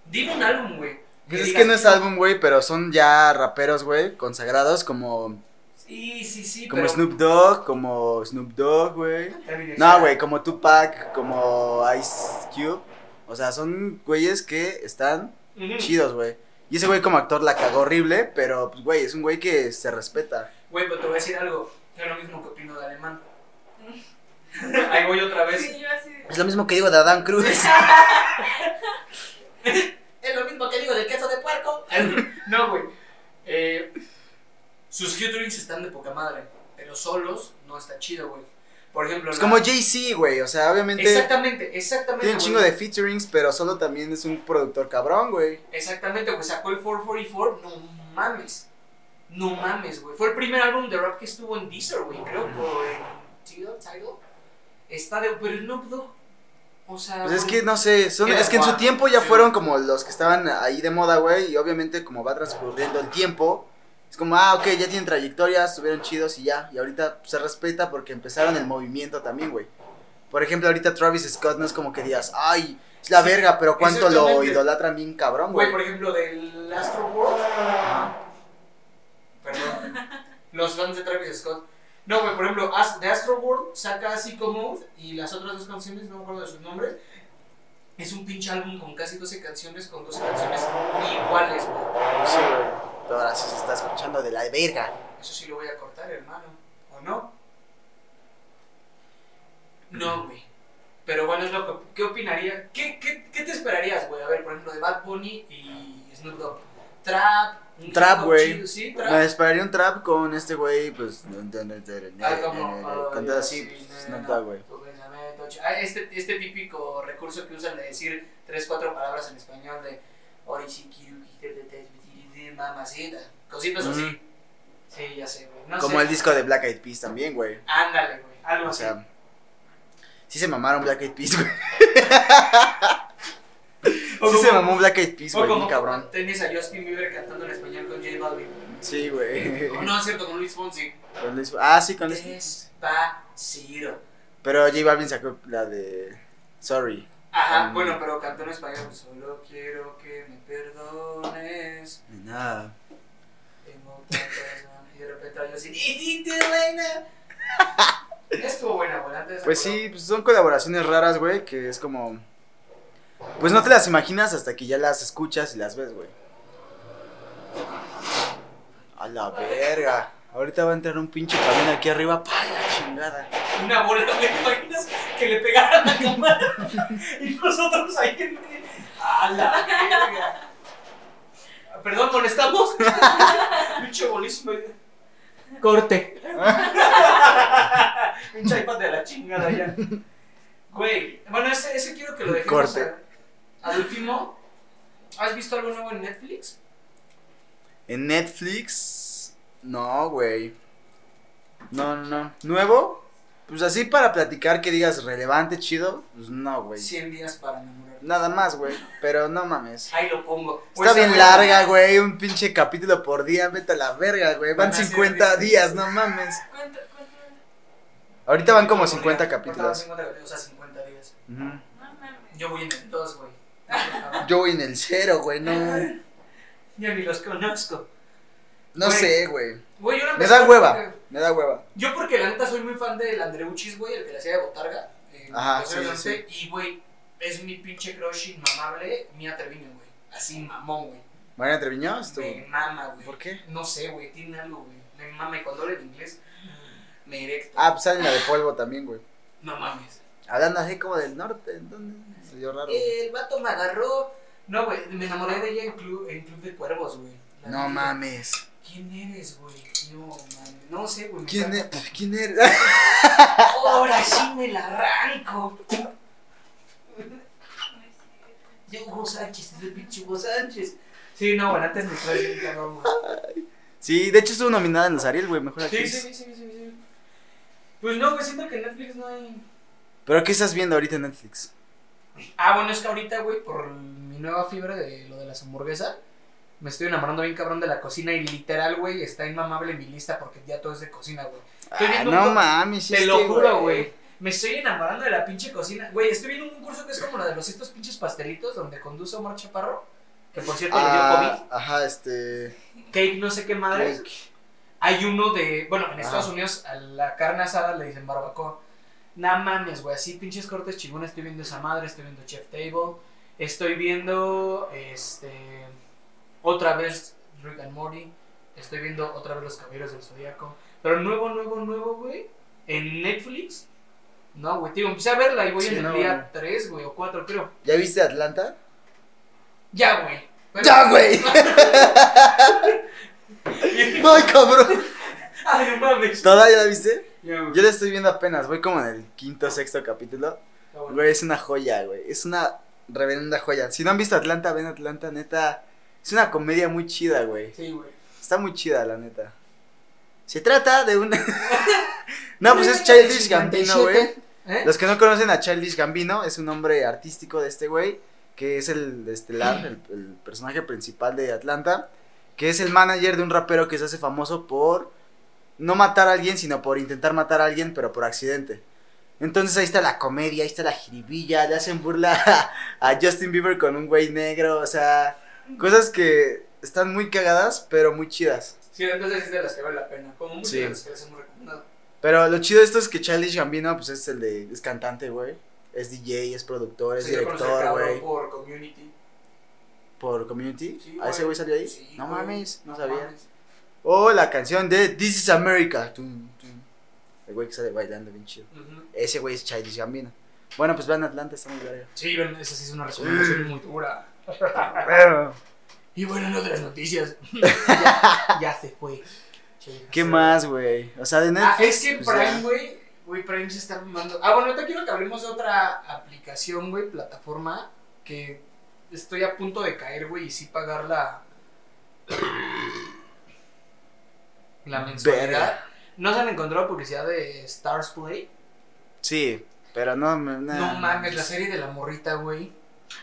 Dime un álbum, güey. Pues es que no es álbum, güey, pero son ya raperos, güey, consagrados como, Sí, sí, sí. como pero- Snoop Dogg, como Snoop Dogg, güey. No, güey, como Tupac, como Ice Cube. O sea, son güeyes que están chidos, güey. Y ese güey como actor la cagó horrible, pero, pues, güey, es un güey que se respeta. Güey, pero te voy a decir algo. Es lo mismo que opino de alemán. <laughs> Ahí voy otra vez. Sí, yo así. de- Es lo mismo que digo de Adam Cruz. <laughs> Es lo mismo que digo del queso de puerco. <laughs> no, güey. Eh, sus featurings están de poca madre. Pero solos no está chido, güey. Por ejemplo, Es la- como Jay-Z, güey. O sea, obviamente Exactamente, exactamente. tiene un chingo de featurings, pero solo también es un productor cabrón, güey. Exactamente, güey. Sacó el 444. No mames. No mames, güey. Fue el primer álbum de rap que estuvo en Deezer, güey. Creo por Tidal, Tidal. Está de. Pero Snoop Dogg. O sea. Pues es que no sé, son, es que en su tiempo ya fueron como los que estaban ahí de moda, güey, y obviamente como va transcurriendo el tiempo, es como, ah, ok, ya tienen trayectoria, estuvieron chidos y ya, y ahorita se respeta porque empezaron el movimiento también, güey. Por ejemplo, ahorita Travis Scott no es como que digas, ay, es la Sí, verga, pero cuánto lo idolatran bien cabrón, Güey, güey. por ejemplo, del Astro World. Perdón. Los fans de Travis Scott. No, güey, por ejemplo, de Astro World saca Psycho Mode y las otras dos canciones, no me acuerdo de sus nombres. Es un pinche álbum con casi 12 canciones, con 12 canciones iguales, güey. Sí, güey. Pero ahora sí se está escuchando de la verga. Eso sí lo voy a cortar, hermano. ¿O no? No, güey. Pero bueno, es lo que. ¿Qué opinaría? ¿Qué, qué, qué te esperarías, güey? A ver, por ejemplo, de Bad Bunny y Snoop Dogg. Trap. un Trap, güey. Sí, trap. Me esperaría un trap con este güey, pues, Ah, como. con todo así, pues, Snoop Dogg, güey. Ah, este, este típico recurso que usan de decir tres, cuatro palabras en español de Orisi, Kiruki, te, te, te, te, te, mamacita. Cositas así. Sí, ya sé, güey. No Como sé. el disco de Black Eyed Peas también, güey. Ándale, güey. Algo O así. sea, sí se mamaron Black Eyed Peas, güey. <laughs> O Sí se mamó Black Eyed Peas, O güey, como cabrón. tenis a Justin Bieber cantando en español con J Balvin. Sí, güey. O no, es cierto, con Luis Fonsi. Con Luis- Ah, sí, con Luis. Despacito. Pero J Balvin sacó la de Sorry. Ajá, Mm. bueno, pero cantó en español. Solo quiero que me perdones. Nada. Tengo tantas ganas", Y de repente yo así. "Y te Elena". <laughs> Estuvo buena, güey. de Pues sí, pues son colaboraciones raras, güey, que es como... Pues no te las imaginas hasta que ya las escuchas y las ves, güey. A la verga. Ahorita va a entrar un pinche camión aquí arriba, pa la chingada. Una bola, ¿me imaginas que le pegaran a la cámara? <laughs> y nosotros ahí en medio. ¡A la verga! Perdón, ¿molestamos? <laughs> Pinche bolísimo. Corte. <laughs> Pinche iPad de la chingada ya. Güey, bueno, ese, ese quiero que lo dejemos Corte. a- al último. ¿Has visto algo nuevo en Netflix? En Netflix... No, güey. No, no, no. ¿Nuevo? Pues así para platicar que digas relevante, chido. Pues no, güey. 100 días para enamorar. Nada más, güey. Pero no mames. Ahí lo pongo. Está Pues, bien güey, larga, güey. Un pinche capítulo por día. Vete a la verga, güey. Van Van a ser 50 días. días, no mames. ¿Cuánto, cuánto? Ahorita van como por 50 día. capítulos. 50 capítulos, o sea, 50 días. No mames. Yo voy en el 2, güey. Yo voy en el cero, güey. No, <laughs> Ya ni los conozco. no Güey. sé, güey. Yo Me da hueva. Me da hueva. Yo porque la neta soy muy fan del Andreuchis, güey, el que le hacía de Botarga. eh, Ajá, sí, Norte, Y, güey, es mi pinche crush inmamable, Mía Treviño, güey. Así, mamón, güey. Mariana Treviño, estuvo. Me mama, güey. ¿Por qué? No sé, güey, tiene algo, güey. Me mama y cuando habla en inglés, me erecto. Ah, pues sale la de polvo también, güey. No mames. Hablando así como del norte. ¿Dónde? Se dio raro. El vato me agarró. No, güey, me enamoré de ella en Club, en Club de Cuervos, güey. No mames. ¿Quién eres, güey? No, mames. No sé, güey. ¿Quién es? <laughs> ¿Quién eres? Ahora sí me la arranco. Ya Hugo Sánchez, es el pinche Hugo Sánchez. Sí, no, bueno, antes me traes bien cabrón, güey. Sí, de hecho estuvo nominada en los Ariel, güey. Mejor Sí, actriz. sí, sí, sí, sí, sí. Pues no, güey, siento que en Netflix no hay. ¿Pero qué estás viendo ahorita en Netflix? Ah, bueno, es que ahorita, güey, por mi nueva fiebre de lo de las hamburguesas, me estoy enamorando bien cabrón de la cocina y literal, güey, está inmamable en mi lista porque ya todo es de cocina, güey. Ah, no mames. Te lo juro, güey. Me estoy enamorando de la pinche cocina. Güey, estoy viendo un curso que es como la de los estos pinches pastelitos donde conduce Omar Chaparro. Que por cierto le dio Ah, ajá, este. COVID. Cake, no sé qué madre. Cake. Hay uno de. Bueno, en Estados Ajá. Unidos a la carne asada le dicen barbacoa. Nah mames, güey. Así pinches cortes chingones. Estoy viendo esa madre. Estoy viendo Chef Table. Estoy viendo. Este. Otra vez Rick and Morty. Estoy viendo otra vez Los Caballeros del Zodíaco. Pero nuevo, nuevo, nuevo, güey. En Netflix. No, güey. Tío, empecé a verla y voy Sí, en el no, día güey. 3, güey, o 4, creo. ¿Ya viste Atlanta? Ya, güey. ¡Ya, güey! <laughs> ¡Ay, cabrón! Ay, no mames. ¿Toda ya la viste? Ya, güey. Yo la estoy viendo apenas, voy como en el quinto sexto capítulo. Bueno. Güey, es una joya, güey. Es una reverenda joya. Si no han visto Atlanta, ven Atlanta, neta. Es una comedia muy chida, güey. Sí, güey. Está muy chida, la neta. Se trata de una. <laughs> no, pues es Childish Gambino, güey. ¿Eh? Los que no conocen a Childish Gambino, es un nombre artístico de este güey, que es el estelar, el, el personaje principal de Atlanta, que es el manager de un rapero que se hace famoso por no matar a alguien, sino por intentar matar a alguien, pero por accidente. Entonces ahí está la comedia, ahí está la jiribilla, le hacen burla a, <laughs> a Justin Bieber con un güey negro, o sea, cosas que están muy cagadas, pero muy chidas. Sí, entonces es de las que vale la pena. Como muchas Sí. de las que les hemos recomendado. Pero lo chido de esto es que Childish Gambino, pues es el de, es cantante, güey. Es DJ, es productor, es Sí, director, güey. Por community. Por Community. Sí, ¿A ese güey. salió ahí? Sí, no mames, no, No sabía. mames. O la canción de This is America. Tum, tum. El güey que sale bailando bien chido. Ese güey es Childish Gambino. Bueno, pues vean Atlanta, está muy verga. Sí, ven, esa sí es una recomendación muy dura. <laughs> Y bueno, en otras noticias. <laughs> ya, ya se fue. ¿Qué más, güey? O sea, de Ah, Netflix. es que pues. Prime, güey. Güey, Prime se está mamando. Ah, bueno, ahorita quiero que hablemos de otra aplicación, güey, plataforma. Que estoy a punto de caer, güey, y sí pagar la. <coughs> La mensualidad. Verga. ¿No se han encontrado publicidad de Stars Play? Sí, pero no. me- nah. No mames, la serie de la morrita, güey.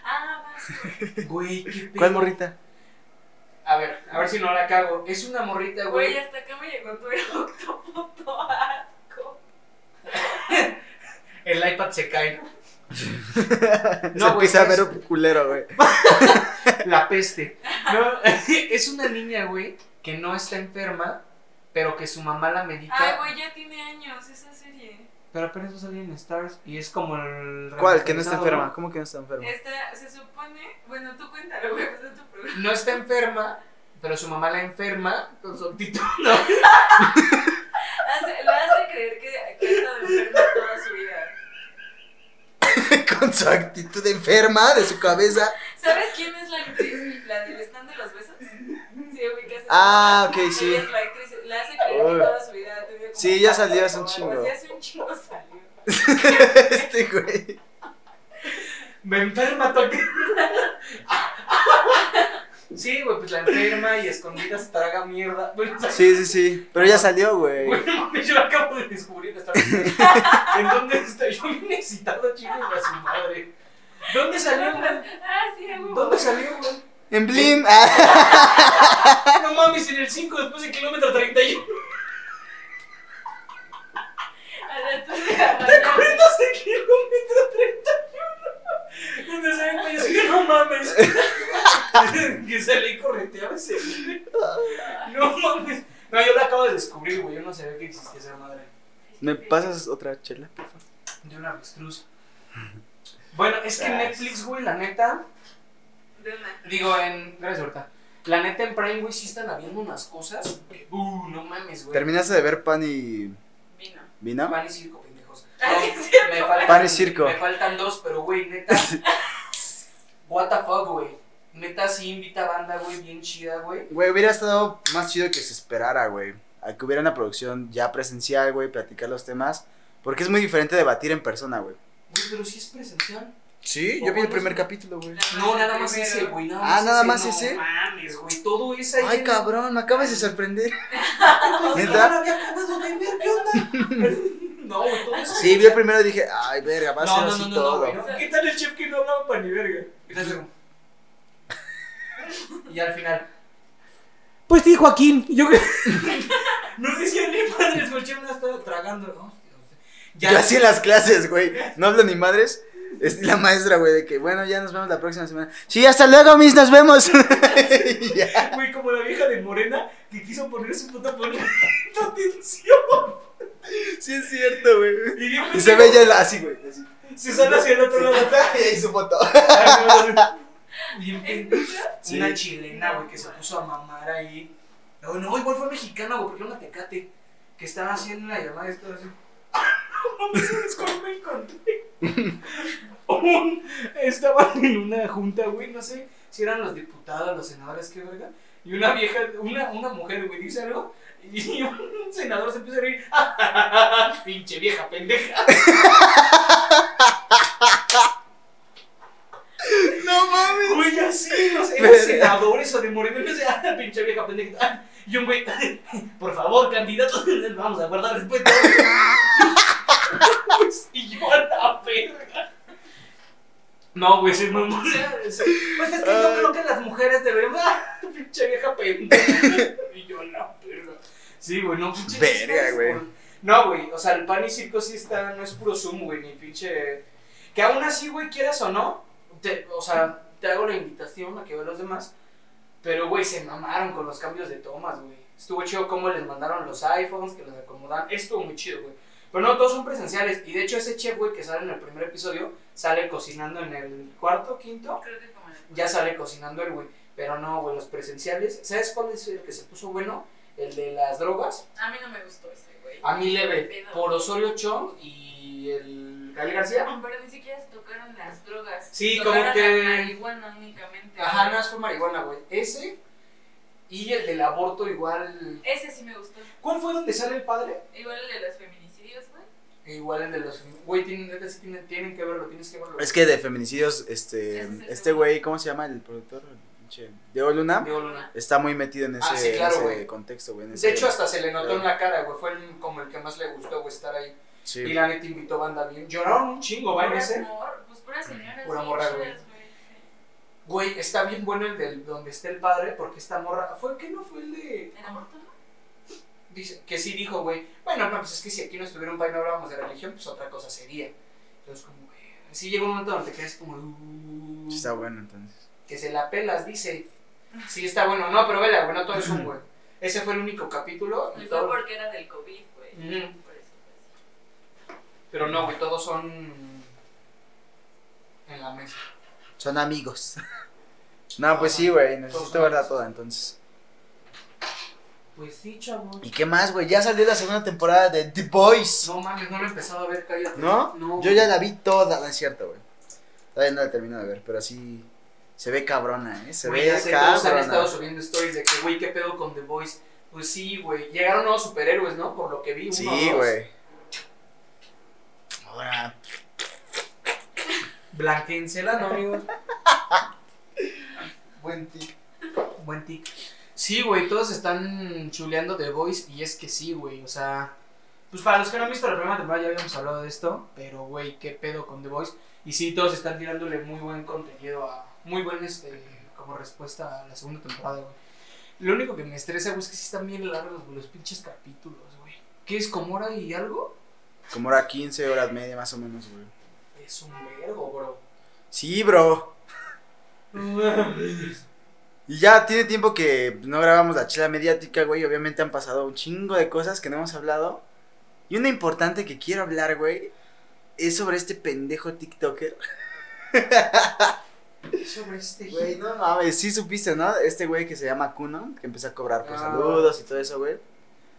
Ah, vas. Güey, qué pedo. ¿Cuál morrita? A ver, a ver si no la cago. Es una morrita, Güey, güey. hasta acá me llegó tu <laughs> octoputo asco. <laughs> El iPad se cae, <laughs> ¿no? Se No, güey, empieza a ver un culero, güey. La peste. No, es una niña, güey, que no está enferma, pero que su mamá la medica. Ay, güey, ya tiene años esa serie. Pero apenas va a salir en Stars y es como el. ¿Cuál? Que no está enferma. ¿Cómo que no está enferma? Esta, se supone. Bueno, tú cuéntalo, güey, pues es tu programa. No está enferma, pero su mamá la enferma con su actitud. ¿no? <laughs> <laughs> Hace, lo hace creer que, que ha estado enferma toda su vida. Con su actitud enferma de su cabeza. ¿Sabes quién es la actriz? La del stand de los besos. Sí, ubicas. Ah, ok, Ella sí. es la actriz. La hace creer que toda su vida ha tenido como Sí, ya salió hace un chingo. hace un chingo salió. <laughs> este güey. Me enferma toque. Sí, güey, pues la enferma y escondidas traga mierda. Bueno, o sea, Sí, sí, sí. Pero ya salió, güey. Güey, no mames, yo lo acabo de descubrir esta vez. ¿En dónde estoy? Yo bien excitado, chingue a su madre. ¿Dónde salió, güey? Ah, sí, güey. ¿Dónde salió, güey? En Blim. Ah, <laughs> No mames, en el 5 después del kilómetro 31. A las tres de ¿Te la mañana. acuerdas de kilómetro 31? Donde se güeyes que no mames. <laughs> que salí y correteaba ese. No mames. No, yo lo acabo de descubrir, güey. Yo no sabía que existía esa madre. ¿Me pasas otra chela, por favor? De una avestruz. Bueno, es que Netflix, güey, la neta. De una. Digo, en. Gracias, ahorita. La neta en Prime, güey, sí están habiendo unas cosas. que, Uh, no mames, güey. ¿Terminaste de ver pan y Vino. vino? Pan y circo, No, cierto. me faltan, Pan y circo. Me faltan dos, pero, güey, neta. <laughs> What the fuck, güey. Neta, sí invita banda, güey, bien chida, güey. Güey, hubiera estado más chido que se esperara, güey. A que hubiera una producción ya presencial, güey, platicar los temas. Porque es muy diferente debatir en persona, güey. Güey, pero sí es presencial. Sí, ¿O yo vi el primer es? capítulo, güey. No, nada más Primero. ese, güey. Nada Ah, más nada ese, más no ese. mames, güey. Todo es ahí. Ay, cabrón, me acabas de sorprender. <laughs> Pues, ¿Neta? no había acabado de ver, ¿qué onda? <laughs> No, güey, todo eso. Sí, vi el primero y dije, ay, verga, va a No, ser no, así no, no, todo. no, güey, no. ¿Qué tal el chef que no hablaba pa' ni verga? Y tal, luego. Y al final. Pues sí, Joaquín. Yo que. <laughs> no decía ni madres, güey. El chef no estaba tragando. ¿no? Yo así en las clases, güey. No hablo ni madres. Es la maestra, güey, de que, bueno, ya nos vemos la próxima semana. Sí, hasta luego, mis, nos vemos. <laughs> Güey, como la vieja de Morena que quiso poner su foto por <laughs> atención. Sí, es cierto, güey. Y, se ve ya la- así, güey. Así. Se sale hacia el otro lado. <laughs> Y ahí su foto. Sí. Una chilena, güey, que se puso a mamar ahí. No, no, igual fue mexicana, güey, porque era una tecate. Que estaba haciendo la llamada y estaba así. Sabes cómo me encontré. <laughs> Un- estaban en una junta, güey, no sé si eran los diputados, los senadores, qué verga. Y una vieja, una, una mujer, güey, dice algo. Y <laughs> un senador se empieza a reír. <laughs> Pinche vieja pendeja. No mames. Güey, así, no sé, Verga. eran senadores o de vez de, ah, pinche vieja pendeja. Y un güey, por favor, candidato, vamos a guardar respeto. Pues, y yo a la verga. No, güey, sí, mamá. o sea, es- Pues es que yo creo que las mujeres deberíamos, ah, pinche vieja pendeja. Y yo la verga. Sí, güey, no, pinche. Verga, güey. No, güey, o sea, el pan y circo sí está, no es puro zoom, güey, ni pinche. Que aún así, güey, quieras o no, te, o sea, te hago la invitación a que veas los demás. Pero, güey, se mamaron con los cambios de tomas, güey. Estuvo chido cómo les mandaron los iPhones, que los acomodaron. Estuvo muy chido, güey. Pero no, todos son presenciales. Y de hecho, ese chef, güey, que sale en el primer episodio, sale cocinando en el cuarto, quinto. Creo que como el- Ya sale cocinando el güey. Pero no, güey, los presenciales. ¿Sabes cuál es el que se puso bueno? El de las drogas. A mí no me gustó ese, güey. A mí leve. Por Osorio Chong y el Gael García. Pero ni siquiera se tocaron las drogas. Sí, Tocaron como que- la marihuana únicamente. Ajá, no, fue marihuana, güey. Ese y el del aborto igual. Ese sí me gustó. ¿Cuál fue donde sale el padre? Igual el de güey. E igual el de los. Güey, tienen, tienen, tienen que verlo, tienes que verlo. Es que de feminicidios, este, es este güey, ¿cómo se llama el productor? Pinche Diego Luna. Diego Luna. Está muy metido en ese, Ah, sí, claro, en ese contexto, güey. De ese- hecho, hasta se le notó en la cara, güey. Fue el- como el que más le gustó, güey, estar ahí. Sí. Y la neta invitó banda bien. Lloraron un chingo, ¿va? Ese. Pues puras señoras. Pura morra, güey. güey. Está bien bueno el del donde está el padre, porque esta morra. ¿Fue que no fue el de.? ¿El aborto? Dice, que sí dijo, güey. Bueno, no, pues es que si aquí no estuviera un país no hablábamos de religión, pues otra cosa sería. Entonces, como, güey, sí llega un momento donde te quedas como. uh, Está bueno, entonces. que se la pelas, dice. Sí, está bueno. No, pero vela, güey, no todo es un güey. Ese fue el único capítulo. Y Y fue todo- porque era del COVID, güey. Ujú. Por eso fue así. Pero no, güey, todos son. En la mesa. Son amigos. <laughs> no, pues sí, güey. Necesito verla toda, entonces. Pues sí, chavo. ¿Y qué más, güey? Ya salió la segunda temporada de The Boys. No mames, no lo he empezado a ver, cállate. ¿No? No. Yo ya la vi toda, no es cierto, güey. Todavía no la termino de ver, pero sí. Se ve cabrona, ¿eh? Se Güey, ve ya sé, todos han estado cabrona. subiendo stories de que, güey, ¿qué pedo con The Voice? Pues sí, güey. Llegaron nuevos superhéroes, ¿no? Por lo que vi. uno Sí, güey. Ahora, Blanquencela, ¿no, amigos? buen <laughs> tip. Buen tic. Sí, güey, todos están chuleando The Voice y es que sí, güey, o sea... Pues para los que no han visto la primera temporada ya habíamos hablado de esto, pero, güey, qué pedo con The Voice. Y sí, todos están tirándole muy buen contenido a... Muy buen, este, como respuesta a la segunda temporada, güey. Lo único que me estresa, güey, es que sí están bien largos, güey, los pinches capítulos, güey. ¿Qué es, como hora y algo? Como era 15 horas media, más o menos, güey. Es un vergo, bro. Sí, bro. Y ya tiene tiempo que no grabamos la chela mediática, güey. Obviamente han pasado un chingo de cosas que no hemos hablado. Y una importante que quiero hablar, güey, es sobre este pendejo TikToker. Sobre este... Güey, no mames, sí supiste, ¿no? Este güey que se llama Kuno, que empezó a cobrar por Ah. saludos y todo eso, güey.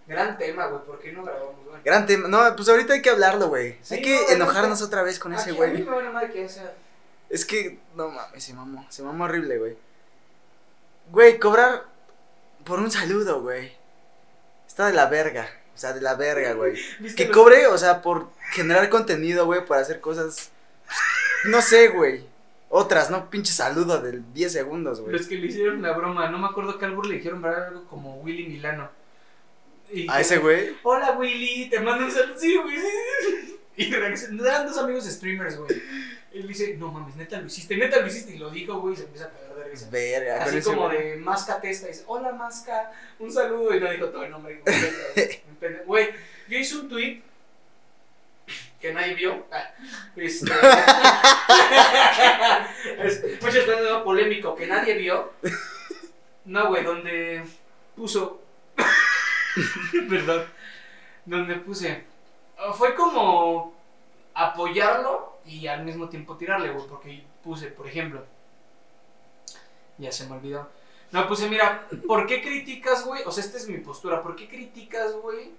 Gran tema, güey, ¿por qué no grabamos, güey? Gran tema. No, pues ahorita hay que hablarlo, güey. Sí, hay que no, enojarnos otra vez con ese güey. sea... Es que, no mames, se mamó. Se mamó horrible, güey. Güey, cobrar por un saludo, güey. Está de la verga. O sea, de la verga, <laughs> güey. ¿Viste Que cobre, o sea, por generar contenido, güey, para hacer cosas. No sé, güey. Otras, ¿no? Pinche saludo de 10 segundos, güey. Los que le hicieron la broma, no me acuerdo que albur le dijeron ¿verdad? algo como Willy Milano. Y A ese güey. Hola Willy, te mando un saludo. Sí, güey, sí, sí. <laughs> Y eran dos amigos streamers, güey. Él dice, no mames, neta lo hiciste, neta lo hiciste. Y lo dijo, güey, y se empieza a cagar de risa. Verga. Así como güey. de Masca Testa, dice, hola Masca, un saludo. Y no dijo todo el nombre. Güey, yo hice un tweet que nadie vio. Ah, Este, <laughs> es, muchas veces era polémico que nadie vio. No, güey, donde puso. <laughs> Perdón. Donde puse. Fue como apoyarlo y al mismo tiempo tirarle, güey. Porque puse, por ejemplo. Ya se me olvidó. No, puse, mira, ¿por qué criticas, güey? O sea, esta es mi postura. ¿Por qué criticas, güey,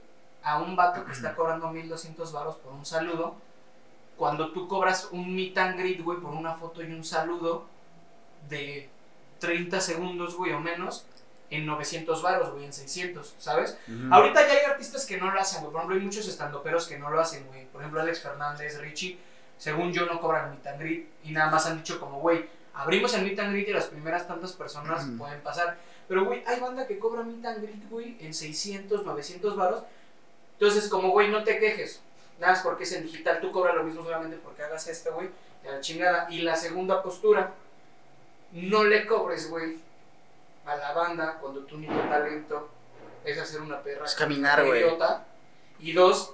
a un vato que está cobrando 1200 varos por un saludo? Cuando tú cobras un meet and greet, güey, por una foto y un saludo de 30 segundos, güey, o menos, en 900 varos, güey, en 600, ¿sabes? Ahorita ya hay artistas que no lo hacen, güey. Por ejemplo, hay muchos estandoperos que no lo hacen, güey. Por ejemplo, Alex Fernández, Richie, según yo, no cobran meet and greet. Y nada más han dicho como, güey, abrimos el meet and greet y las primeras tantas personas pueden pasar. Pero, güey, hay banda que cobra meet and greet, güey, en 600, 900 varos. Entonces, como, güey, no te quejes. Nada más porque es en digital. Tú cobras lo mismo solamente porque hagas esto, güey. De la chingada. Y la segunda postura, no le cobres, güey, a la banda cuando tu único talento es hacer una perra. Es caminar, güey. Y dos,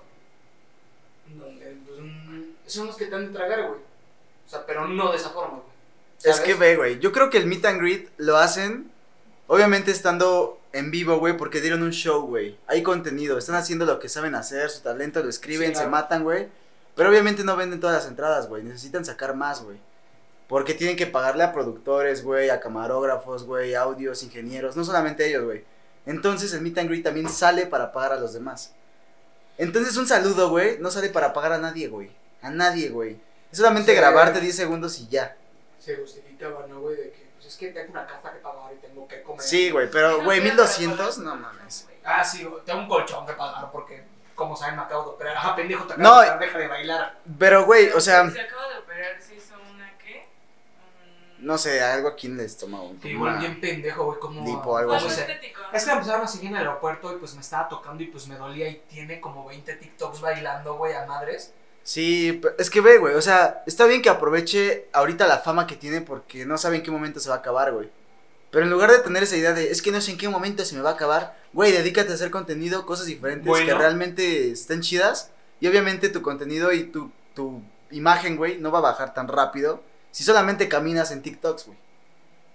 son los que te han de tragar, güey. O sea, pero no de esa forma, güey. Es que ve, güey. Yo creo que el meet and greet lo hacen, obviamente estando en vivo, güey, porque dieron un show, güey. Hay contenido, están haciendo lo que saben hacer, su talento, lo escriben, Sí, claro. se matan, güey. Pero obviamente no venden todas las entradas, güey. Necesitan sacar más, güey. Porque tienen que pagarle a productores, güey, a camarógrafos, güey, audios, ingenieros, no solamente ellos, güey. Entonces el meet and greet también sale para pagar a los demás. Entonces un saludo, güey, no sale para pagar a nadie, güey. A nadie, güey. Es solamente Sí. grabarte 10 segundos y ya. Se justificaba, ¿no, güey? De que, pues es que tengo una casa que pagar y tengo que comer. Sí, güey, pero, güey, pero 1200, para no mames. Ah, sí, güey, tengo un colchón que pagar porque, como saben, me acabo de operar. Ajá, pendejo, te acabo No, de operar, deja de bailar. Pero, güey, o sea, Se acaba de operar, se hizo una qué? No sé, algo aquí en el estómago. Como igual una- bien pendejo, güey, como... Lipo, algo ¿cómo Algo así. Es que me empezaron a seguir en el aeropuerto y pues me estaba tocando y pues me dolía y tiene como 20 TikToks bailando, güey, a madres. Sí, es que ve, güey, o sea, está bien que aproveche ahorita la fama que tiene porque no sabe en qué momento se va a acabar, güey. Pero en lugar de tener esa idea de, es que no sé en qué momento se me va a acabar, güey, dedícate a hacer contenido, cosas diferentes Bueno. que realmente estén chidas. Y obviamente tu contenido y tu, tu imagen, güey, no va a bajar tan rápido si solamente caminas en TikToks, güey.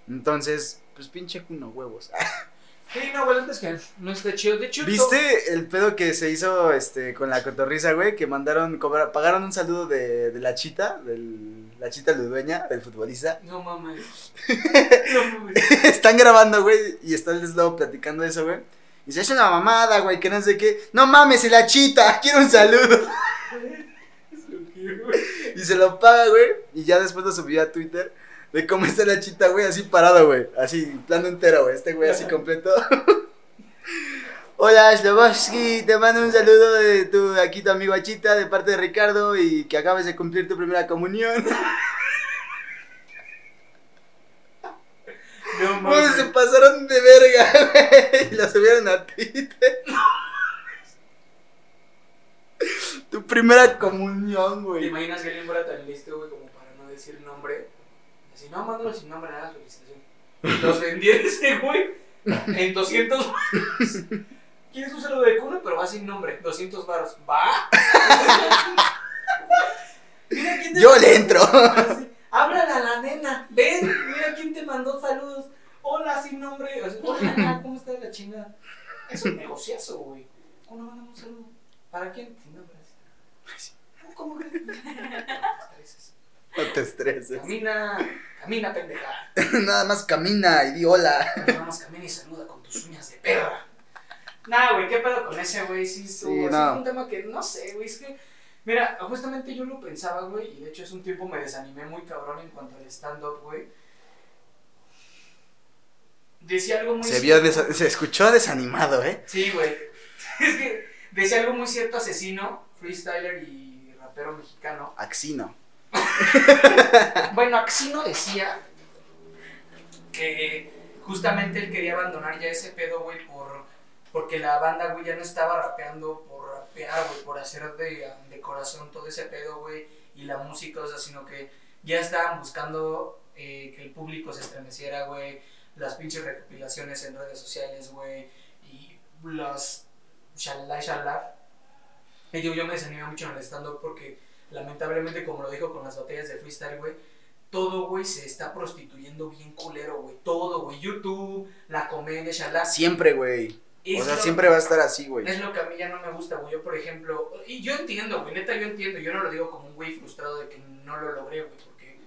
Entonces, pues pinche cuno huevos. <laughs> Sí, no, güey, antes que no está chido. De hecho, ¿Viste el pedo que se hizo este con la cotorriza, güey? Que mandaron, cobrar, pagaron un saludo de, de la chita, del, la chita ludueña, del futbolista. <laughs> No mames. <laughs> No mames. Están grabando, güey, y está el Slow platicando eso, güey. Y dice, es una mamada, güey, que no sé qué. No mames, y la chita, <laughs> quiero un saludo. Y se lo paga, güey. Y ya después lo subió a Twitter. De cómo está la chita, güey, así parado, güey. Así, plano entero, güey. Este güey así completo. <laughs> Hola, Sloboski. Te mando un saludo de tu, aquí tu amigo Achita, de parte de Ricardo. Y que acabes de cumplir tu primera comunión. <laughs> No mames. se pasaron de verga, <laughs> güey. Y lo subieron a Twitter. Tu primera comunión, ¿Te güey. imaginas que alguien fuera tan listo, güey, como para no decir nombre? Así, no, mándalo sin nombre, nada, felicitación. <laughs> Los vendiera ese, güey, en 200 baros. ¿Quieres un saludo de cuna? Pero va sin nombre, 200 baros. ¿Va? <laughs> Mira quién te Yo le entro. Háblale a la nena. Ven, mira quién te mandó saludos. Hola, sin nombre. Hola, <laughs> ¿cómo está la chingada? Es un negociazo, güey. Hola, mándame un saludo. ¿Para quién? Sin nombre. así. ¿Cómo crees? No te estreses. Camina, camina, pendeja. <laughs> Nada más camina y di hola. Nada más camina y saluda con tus uñas de perra. Nah, güey, ¿qué pedo con ese, güey? Sí. Sí, no. fue un tema que no sé, güey. Es que, mira, justamente yo lo pensaba, güey. Y de hecho, es un tiempo me desanimé muy cabrón en cuanto al stand-up, güey. Decía algo muy Se vio, desa- se escuchó desanimado, ¿eh? Sí, güey. <laughs> Es que decía algo muy cierto asesino, freestyler y rapero mexicano. Axino. <laughs> Bueno, Axino decía que justamente él quería abandonar ya ese pedo, güey, por, porque la banda, güey, ya no estaba rapeando por rapear, güey, por hacer de, de corazón todo ese pedo, güey, y la música, o sea, sino que ya estaban buscando eh, que el público se estremeciera, güey, las pinches recopilaciones en redes sociales, güey, y las shalala, shalala. Y digo, yo me desanimé mucho en el stand-up porque lamentablemente, como lo dijo con las batallas de freestyle, güey, todo, güey, se está prostituyendo bien culero, güey. Todo, güey. YouTube, la comedia, shalala. Siempre, güey. O sea, siempre va a estar así, güey. Es lo que a mí ya no me gusta, güey. Yo, por ejemplo, y yo entiendo, güey, neta, yo entiendo. Yo no lo digo como un güey frustrado de que no lo logré, güey, porque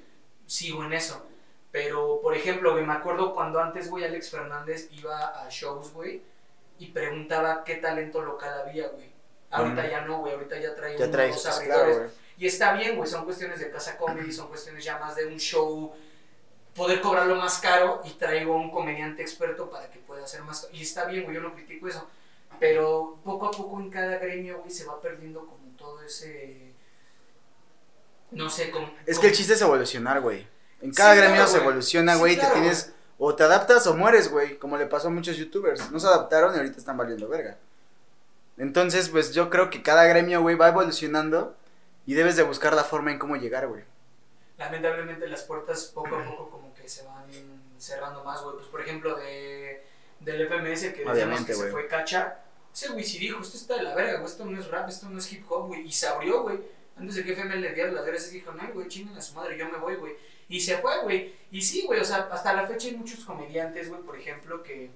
sigo en eso. Pero, por ejemplo, güey, me acuerdo cuando antes, güey, Alex Fernández iba a shows, güey, y preguntaba qué talento local había, güey. Ahorita ya no, güey, ahorita ya trae Ya uno, traes, dos abridores. claro, güey. Y está bien, güey, son cuestiones de casa comedy, son cuestiones ya más de un show, poder cobrarlo más caro y traigo a un comediante experto para que pueda hacer más. Y está bien, güey, yo no critico eso. Pero poco a poco en cada gremio, güey, se va perdiendo como todo ese. No sé, como. Es que el chiste es evolucionar, güey. En cada Sí, gremio claro, se evoluciona, Sí, güey. y claro, te tienes. O te adaptas o mueres, güey. Como le pasó a muchos youtubers. No se adaptaron y ahorita están valiendo verga. Entonces, pues yo creo que cada gremio, güey, va evolucionando. Y debes de buscar la forma en cómo llegar, güey. lamentablemente las puertas poco a poco como que se van cerrando más, güey. Pues por ejemplo de del FMS que decíamos que se fue cacha, ese güey sí dijo, esto está de la verga, güey, esto no es rap, esto no es hip hop, güey, y se abrió, güey. Antes de que FM le diera las gracias dijo, no, güey, chingan a su madre, yo me voy, güey. Y se fue, güey. Y sí, güey, o sea, hasta la fecha hay muchos comediantes, güey, por ejemplo, que...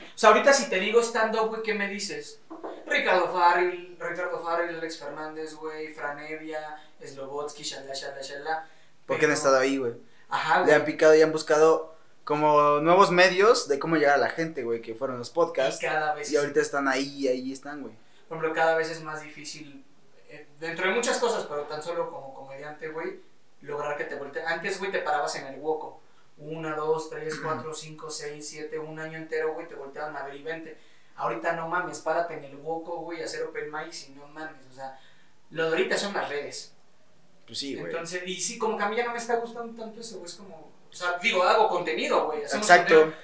O sea, ahorita si te digo stand-up, güey, ¿qué me dices? Ricardo Farrell, Ricardo Farrell, Alex Fernández, güey, Franevia, Slobotsky, shalala, shalala, shalala. Porque han Pero- estado ahí, güey. Ajá, Le güey. han picado y han buscado como nuevos medios de cómo llegar a la gente, güey. Que fueron los Y podcasts. cada vez, Y ahorita están ahí, ahí están, güey. por ejemplo, cada vez es más difícil, eh, dentro de muchas cosas, pero tan solo como comediante, güey, lograr que te volteen. Antes, güey, te parabas en el hueco. Una, dos, tres, cuatro, cinco, seis, siete, un año entero, güey, te volteaban a ver y vente. Ahorita no mames, párate en el hueco, güey, hacer open mics y no mames. O sea, lo de ahorita son las redes. Pues sí, güey. Entonces, y sí, como que a mí ya no me está gustando tanto eso, güey, es como, o sea, digo, hago contenido, güey. Exacto. contenido, Pero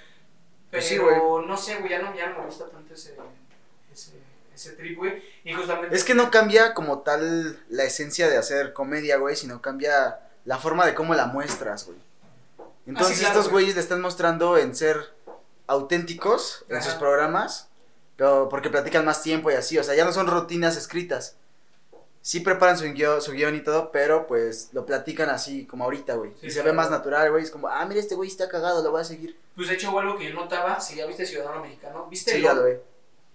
Pues sí, güey. no sé, güey, ya no, ya no me gusta tanto ese, ese, ese trip, güey. Y justamente. Es que no cambia como tal la esencia de hacer comedia, güey, sino cambia la forma de cómo la muestras, güey. Entonces Ah, sí, estos güey. güeyes le están mostrando en ser auténticos en Ajá. sus programas, pero porque platican más tiempo y así, o sea, ya no son rutinas escritas. sí preparan su guion, su guion y todo, pero pues lo platican así como ahorita, güey. Sí, y se ve más natural, güey. Es como, ah, mira, este güey está cagado, lo voy a seguir. Pues de hecho, algo que yo notaba, si ya viste Ciudadano Mexicano, ¿viste Sí, ya lo ve.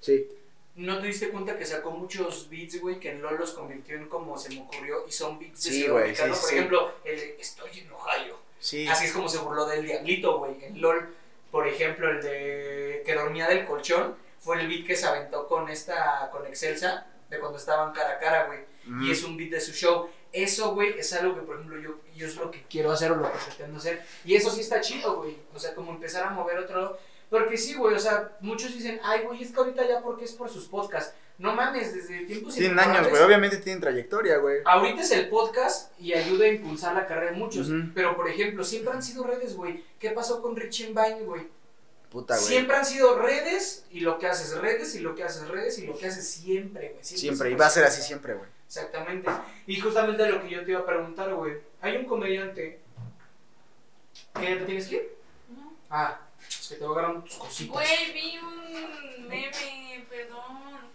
Sí. ¿No te diste cuenta que sacó muchos beats, güey, que en LOL los convirtió en como se me ocurrió y son beats de Sí, Ciudadano güey, Mexicano? sí, Por ejemplo, el de Estoy en Ohio. Sí. Así es como se burló del Diablito, güey. En LOL, por ejemplo, el de que dormía del colchón, fue el beat que se aventó con esta, con Excelsa, de cuando estaban cara a cara, güey. Mm. y es un beat de su show. Eso, güey, es algo que, por ejemplo, yo, yo es lo que quiero hacer o lo que pretendo hacer. Y eso sí está chido, güey. O sea, como empezar a mover otro. Porque sí, güey, o sea, muchos dicen, ay, güey, es que ahorita ya porque es por sus podcasts. No mames, desde tiempos Tienen años, inmemorables, güey. Obviamente tienen trayectoria, güey. Ahorita es el podcast y ayuda a impulsar la carrera de muchos. Pero, por ejemplo, siempre han sido redes, güey. ¿Qué pasó con Rich and Vine, güey? Puta, güey. Siempre han sido redes y lo que haces redes y lo que haces redes y lo que haces siempre, güey. Siempre. Y va a ser así siempre, güey. Exactamente. Y justamente lo que yo te iba a preguntar, güey. Hay un comediante. ¿Qué te tienes que ir? No. Ah, es que te voy a agarrar tus cositas. Güey, vi un meme, perdón.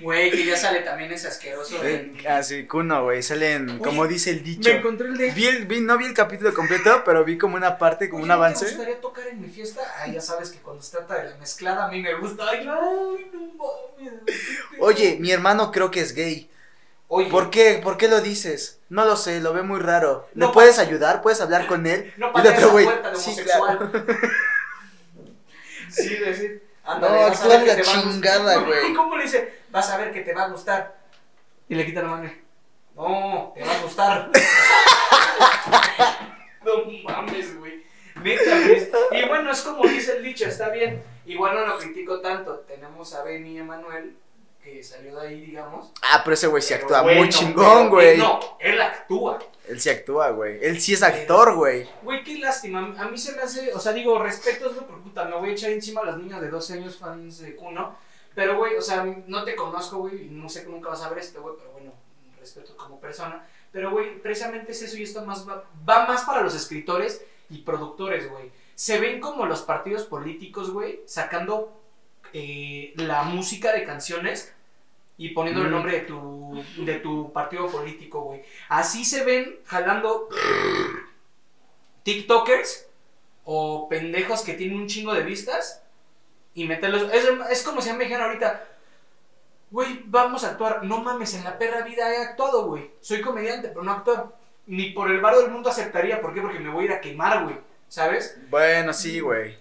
Güey, que ya sale también ese asqueroso. En- Así, Kuno, güey. Salen, como dice el dicho. Me encontré el de. Vi el, vi, no vi el capítulo completo, pero vi como una parte, como Oye, un ¿no ¿Te avance. gustaría tocar en mi fiesta? Ah, ya sabes que cuando se trata de la mezclada a mí me gusta. Ay, ay, no mames. Oye, mi hermano creo que es gay. Oye, ¿Por qué? ¿Por qué lo dices? No lo sé, lo ve muy raro. ¿Le No, puedes ayudar? ¿Puedes hablar con él? no Y el patees otro güey, sí, claro. <laughs> Sí, decir. No, a actúa la a chingada, güey. ¿Y <laughs> cómo le dice? Vas a ver que te va a gustar. Y le quita la mano. No, te va a gustar. <laughs> no mames, güey. Y bueno, es como dice el dicho, está bien. Igual no lo critico tanto. Tenemos a Benny Emanuel, que salió de ahí, digamos. Ah, pero ese güey sí actúa bueno, muy chingón, güey. No, él actúa. Él sí actúa, güey. Él sí es actor, güey. Güey, qué lástima. A mí se me hace, o sea, digo, respetos, güey, por puta, me voy a echar encima a las niñas de 12 años fans de Kuno. Pero, güey, o sea, no te conozco, güey, y no sé que nunca vas a ver esto, güey, pero bueno, respeto como persona. Pero, güey, precisamente es eso y esto más va, va más para los escritores y productores, güey. Se ven como los partidos políticos, güey, sacando eh, la música de canciones y poniendo el Mm. nombre de tu, de tu partido político, güey. Así se ven jalando TikTokers o pendejos que tienen un chingo de vistas y meterlos. Es, es como si me dijeran ahorita, güey, vamos a actuar. No mames, en la perra vida he actuado, güey. Soy comediante, pero no actor. Ni por el bar del mundo aceptaría. ¿Por qué? Porque me voy a ir a quemar, güey. ¿Sabes? Bueno, sí, güey.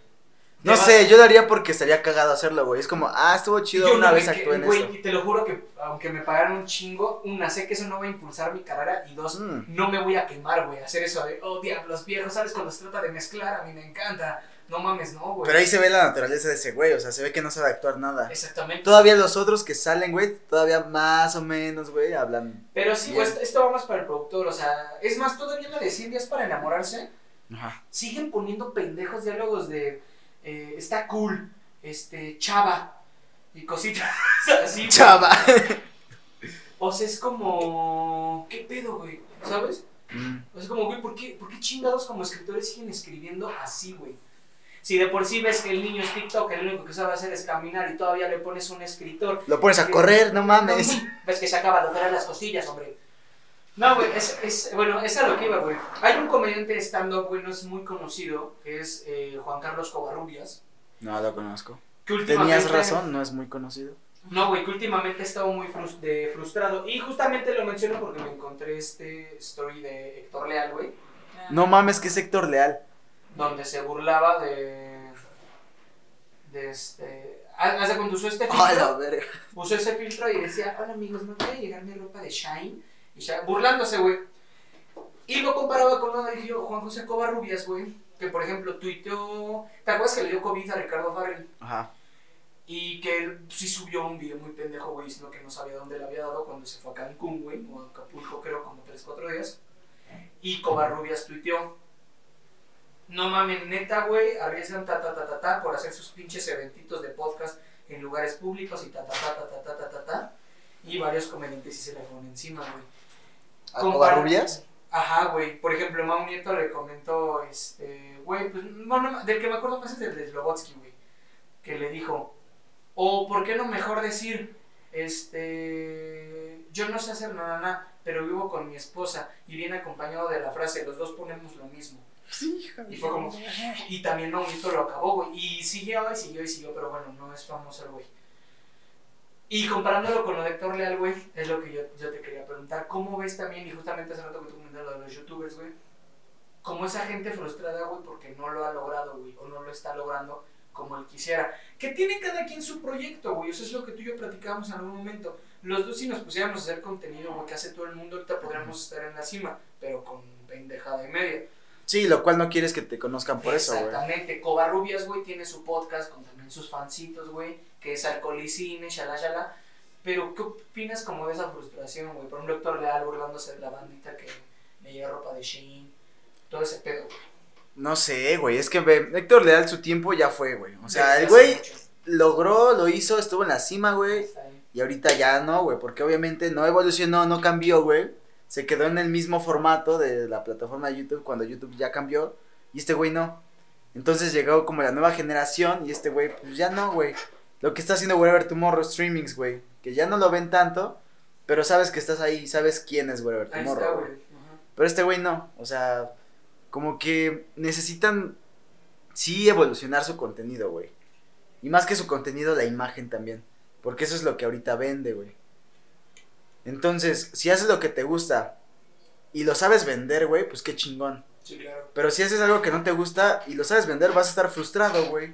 No vas- sé, yo lo haría porque estaría cagado hacerlo, güey. Es como, ah, estuvo chido, Yo una no vez actué que- en güey, te lo juro que aunque me pagaran un chingo, una, sé que eso no va a impulsar mi carrera y dos, Mm. no me voy a quemar, güey, hacer eso de, oh, diablos viejos, ¿sabes? Cuando se trata de mezclar, a mí me encanta. No mames, no, güey. Pero ahí se ve la naturaleza de ese güey, o sea, se ve que no sabe actuar nada. Exactamente. Todavía los otros que salen, güey, todavía más o menos, güey, hablan. Pero sí, güey, esto, va más para el productor, o sea, es más, todavía me decían días para enamorarse, Ajá. siguen poniendo pendejos diálogos de, eh, está cool, este, chava, y cositas <laughs> así. Chava. O sea, es como, ¿qué pedo, güey? ¿Sabes? Mm. O sea, como, güey, ¿por qué, ¿por qué chingados como escritores siguen escribiendo así, güey? Si de por sí ves que el niño es TikTok, el único que sabe hacer es caminar y todavía le pones un escritor. Lo pones a correr, no mames. Ves que se acaba de operar las costillas, hombre. No, güey, es, es, bueno, es a lo que iba, güey. Hay un comediante stand-up, güey, no es muy conocido, que es eh, Juan Carlos Covarrubias. No lo conozco. Que últimamente, Tenías razón, no es muy conocido. No, güey, que últimamente he estado muy frus- de frustrado. Y justamente lo menciono porque me encontré este story de Héctor Leal, güey. No mames, que es Héctor Leal. donde se burlaba de. de este. De cuando usó este <laughs> filtro. La verga. Usó ese filtro y decía: Hola amigos, ¿me puede llegar mi ropa de Shine? Y Shine- burlándose, güey. Y lo comparaba con lo dijo Juan José Covarrubias, güey. Que por ejemplo tuiteó. ¿Te acuerdas que le dio COVID a Ricardo Farrell? Ajá. Y que él sí subió un video muy pendejo, güey, diciendo que no sabía dónde le había dado cuando se fue a Cancún, güey, o a Acapulco, creo, como 3-4 días. Y Covarrubias tuiteó. No mames, neta, güey, arriesgan ta ta ta ta ta por hacer sus pinches eventitos de podcast en lugares públicos y ta ta ta ta ta ta ta ta ta. Y varios comediantes sí se le fueron encima, güey. ¿A Covarrubias? Ajá, güey. Por ejemplo, Mau Nieto le comentó, este, güey, pues, bueno, del que me acuerdo más es del de Slobotsky, güey. Que le dijo, O, ¿por qué no mejor decir, este, yo no sé hacer nada, nada, pero vivo con mi esposa y viene acompañado de la frase, los dos ponemos lo mismo. Y fue como, y también no, esto lo acabó, güey. Y siguió, y siguió, y siguió, pero bueno, no es famoso el güey. Y comparándolo con lo de Héctor Leal, güey, es lo que yo, yo te quería preguntar. ¿Cómo ves también, y justamente hace rato que tú comentaste lo de los youtubers, güey, como esa gente frustrada, güey, porque no lo ha logrado, güey, o no lo está logrando como él quisiera. Que tiene cada quien su proyecto, güey, eso es lo que tú y yo platicábamos en algún momento. Los dos si nos pusiéramos a hacer contenido, güey, que hace todo el mundo, ahorita podríamos estar en la cima, pero con pendejada y media. Sí, lo cual no quieres que te conozcan por eso, güey. Exactamente. Covarrubias, güey, tiene su podcast con sus fancitos, güey, que es alcohol y cine. Pero, ¿qué opinas como de esa frustración, güey? Por ejemplo, Héctor Leal burlándose de la bandita que le lleva ropa de Shein, todo ese pedo, güey. No sé, güey, es que ve, Héctor Leal su tiempo ya fue, güey. O sea, el güey logró, lo hizo, estuvo en la cima, güey. Y ahorita ya no, güey, porque obviamente no evolucionó, no cambió, güey. Se quedó en el mismo formato de la plataforma de YouTube cuando YouTube ya cambió. Y este güey no. Entonces llegó como la nueva generación y este güey, pues ya no, güey. Lo que está haciendo Wherever Tomorrow Streamings, güey. Que ya no lo ven tanto, pero sabes que estás ahí, sabes quién es Wherever Tomorrow, güey. Pero este güey no, o sea, como que necesitan sí evolucionar su contenido, güey. Y más que su contenido, la imagen también. Porque eso es lo que ahorita vende, güey. Entonces, si haces lo que te gusta y lo sabes vender, güey, pues qué chingón. Sí, claro. Pero si haces algo que no te gusta y lo sabes vender, vas a estar frustrado, güey.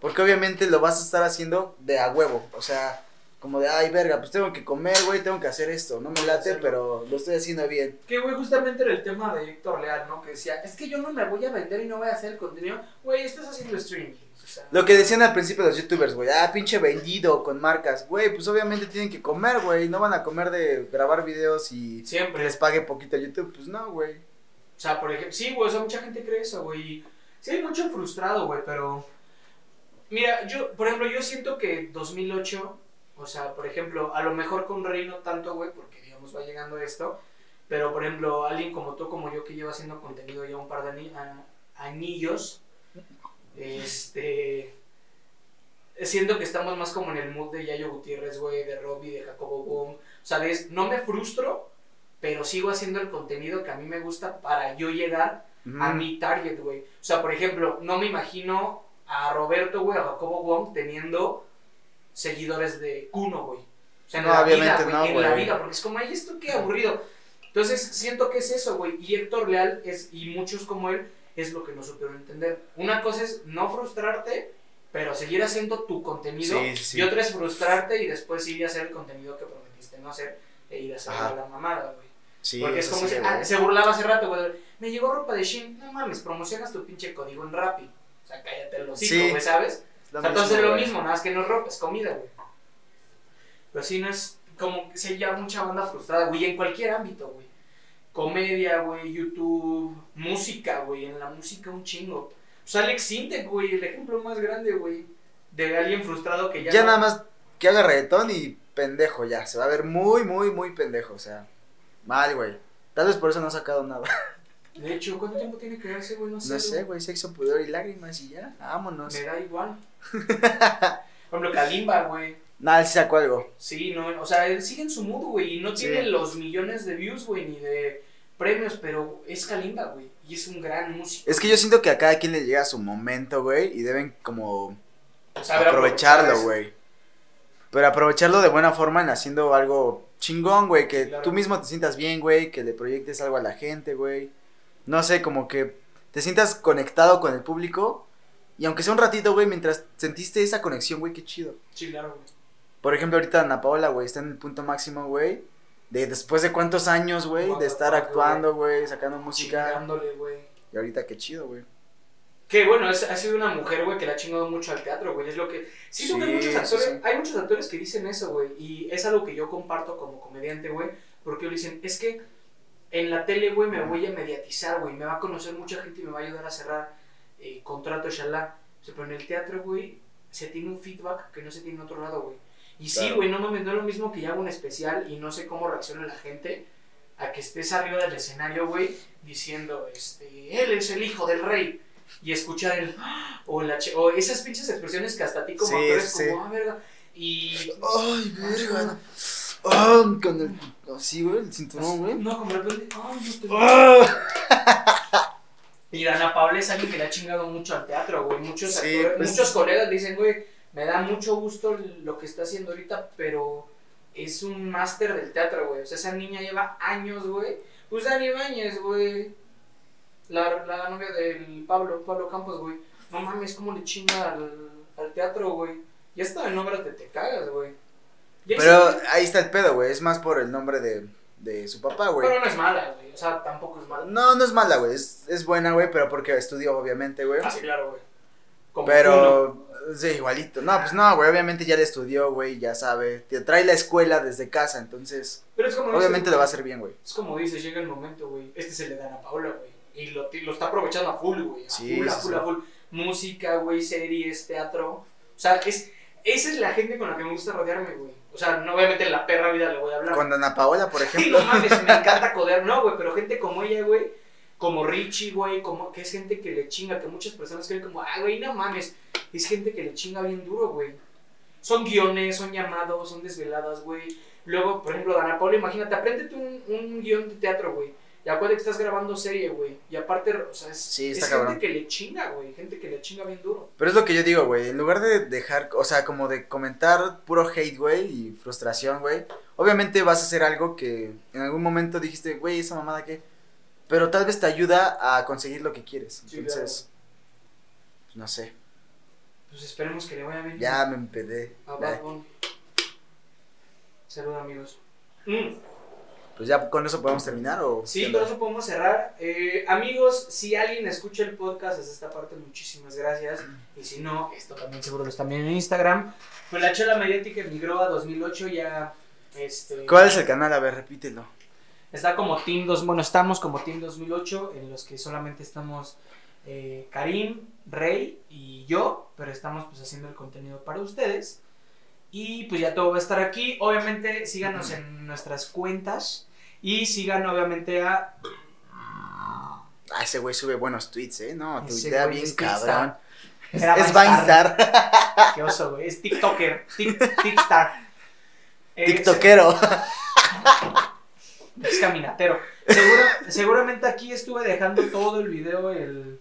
Porque obviamente lo vas a estar haciendo de a huevo. O sea, como de, ay, verga, pues tengo que comer, güey, tengo que hacer esto. No me late, Hacerlo. pero lo estoy haciendo bien. Que, güey, justamente era el tema de Héctor Leal, ¿no? Que decía, es que yo no me voy a vender y no voy a hacer el contenido. Güey, estás haciendo streaming. O sea, Lo que decían al principio los youtubers, güey, ah, pinche vendido con marcas, güey, pues obviamente tienen que comer, güey, no van a comer de grabar videos y Siempre. les pague poquito YouTube, pues no, güey. O sea, por ejemplo, sí, güey, o sea, mucha gente cree eso, güey. Sí, hay mucho frustrado, güey, pero. Mira, yo, por ejemplo, yo siento que 2008, o sea, por ejemplo, a lo mejor con Rey no tanto, güey, porque digamos va llegando esto, pero por ejemplo, alguien como tú, como yo, que lleva haciendo contenido ya un par de anillos, este. Siento que estamos más como en el mood de Yayo Gutiérrez, güey, de Robbie, de Jacobo Boom. ¿Sabes? No me frustro, pero sigo haciendo el contenido que a mí me gusta para yo llegar a Ujú. mi target, güey. O sea, por ejemplo, no me imagino a Roberto, güey, a Jacobo Wong teniendo seguidores de Kuno, güey. O sea, en No, la vida, güey, no, en la vida, porque es como, ay, esto qué aburrido. Entonces, siento que es eso, güey. Y Héctor Leal es, y muchos como él, es lo que no supieron entender. Una cosa es no frustrarte, pero seguir haciendo tu contenido. Sí, sí, sí. Y otra es frustrarte y después ir a hacer el contenido que prometiste no hacer e ir a hacer Ajá. la mamada, güey. Sí, Porque es como sí, si, ah, se burlaba hace rato, güey. Me llegó ropa de Shein. No mames, promocionas tu pinche código en Rappi. O sea, cállate el hocico, Sí. güey, ¿sabes? O sea, entonces es lo mismo, nada más que no es ropa, es comida, güey. Pero sí no es como que se ya mucha banda frustrada, güey, en cualquier ámbito, güey. Comedia, güey, YouTube, música, güey, en la música un chingo. Pues Alex Sintek, güey, el ejemplo más grande, güey, de alguien frustrado que ya... Ya no- nada más que haga reggaetón y pendejo ya, se va a ver muy, muy, muy pendejo, o sea, mal, güey. Tal vez por eso no ha sacado nada. <laughs> De hecho, ¿cuánto tiempo tiene que darse, güey? No sé. No sé, güey, sexo, pudor y lágrimas y ya, vámonos. Me da igual. <laughs> Por ejemplo, Kalimba, güey. Nada, él sí sacó algo. Sí, no, o sea, él sigue en su mood, güey, y no Sí. tiene los millones de views, güey, ni de premios, pero es Kalimba, güey, y es un gran músico. Es que yo siento que a cada quien le llega su momento, güey, y deben como aprovecharlo, aprovechar güey. Pero aprovecharlo de buena forma en haciendo algo chingón, güey, que claro. tú mismo te sientas bien, güey, que le proyectes algo a la gente, güey. No sé, como que te sientas conectado con el público y aunque sea un ratito, güey, mientras sentiste esa conexión, güey, qué chido. Sí, claro, güey. Por ejemplo, ahorita Ana Paola, güey, está en el punto máximo, güey, de después de cuántos años, güey, de estar actuando, güey, sacando música. Chingándole, güey. Y ahorita qué chido, güey. Que bueno, es- ha sido una mujer, güey, que le ha chingado mucho al teatro, güey. Es lo que. Sí, creo que hay Sí, muchos sí, actores. sí. Hay muchos actores que dicen eso, güey. Y es algo que yo comparto como comediante, güey. Porque ellos dicen, es que en la tele, güey, me voy a mediatizar, güey. Me va a conocer mucha gente y me va a ayudar a cerrar eh, contratos, shalá. O sea, pero en el teatro, güey, se tiene un feedback que no se tiene en otro lado, güey. Y sí, güey, no mames, no es lo mismo que yo hago un especial y no sé cómo reacciona la gente a que estés arriba del escenario, güey, diciendo, este, él es el hijo del rey. Y escuchar el, "Ah", o, la, o esas pinches expresiones que hasta a ti como Sí, actor es sí. como, ah, verga. Y. Ay, verga. Ah, con el. Así, güey, el cinturón, güey. No, como repente. Ay, no te Ah. Y Dana Paula es alguien que le ha chingado mucho al teatro, güey. Muchos, Sí, actores- pues- muchos colegas dicen, güey, me da mucho gusto lo que está haciendo ahorita, pero es un máster del teatro, güey. O sea, esa niña lleva años, güey. Pues Dani Ibáñez, güey. La, la novia del Pablo, Pablo Campos, güey. No mames, cómo le chinga al, al teatro, güey. Ya está en obras de te cagas, güey. Pero ahí está el pedo, güey. Es más por el nombre de, de su papá, güey. pero no es mala, güey. O sea, tampoco es mala. No, no es mala, güey. Es, es buena, güey, pero porque estudió, obviamente, güey. Ah, sí, claro, güey. Como uno. Pero, sí, igualito. No, pues no, güey. Obviamente ya le estudió, güey. Ya sabe. Te trae la escuela desde casa, entonces. Pero es como Obviamente dices, le va a hacer bien, güey. Es como dices, llega el momento, güey. Este se le dan a Paula, güey. Y lo, lo está aprovechando a full, güey. A Sí, full, a sí, full, sí. a full. Música, güey, series, teatro. O sea, es, esa es la gente con la que me gusta rodearme, güey. O sea, no obviamente en la perra vida le voy a hablar. Con Ana Paola, por <laughs> Sí, ejemplo. no mames, me encanta coder. No, güey, pero gente como ella, güey. Como Richie, güey. Como, que es gente que le chinga. Que muchas personas creen como, ah, güey, no mames. Es gente que le chinga bien duro, güey. Son guiones, son llamados, son desveladas, güey. Luego, por ejemplo, Dana Paula, imagínate, apréndete un, un guion de teatro, güey. Y acuérdate que estás grabando serie, güey. Y aparte, o sea, es, Sí, es gente que le chinga, güey. Gente que le chinga bien duro. Pero es lo que yo digo, güey. En lugar de dejar, o sea, como de comentar puro hate, güey, y frustración, güey. Obviamente vas a hacer algo que en algún momento dijiste, güey, esa mamada que. Pero tal vez te ayuda a conseguir lo que quieres. Sí, Entonces, pues no sé. Pues esperemos que le vaya bien. Ya me empedé. A. Bad Bunny. Salud, amigos. Mm. Pues ya con eso podemos terminar o. Sí, con eso podemos cerrar. Eh, amigos, si alguien escucha el podcast desde esta parte, muchísimas gracias. Y si no, esto también seguro lo están viendo en Instagram. Pues la chela mediática emigró a 2008 ya. Este, ¿Cuál es el canal? A ver, repítelo. Está como Team 2, bueno, estamos como Team 2008, en los que solamente estamos eh, Karim, Rey y yo, pero estamos pues haciendo el contenido para ustedes. Y pues ya todo va a estar aquí. Obviamente síganos en nuestras cuentas y sigan obviamente a... Ah, ese güey sube buenos tweets, ¿eh? No, tuitea bien es cabrón. Es, <laughs> Era es. Vinestar. Qué oso, güey. Es TikToker. Tik- Tikstar. Eh, <laughs> TikTokero. Es caminatero. Seguro- seguramente aquí estuve dejando todo el video, el,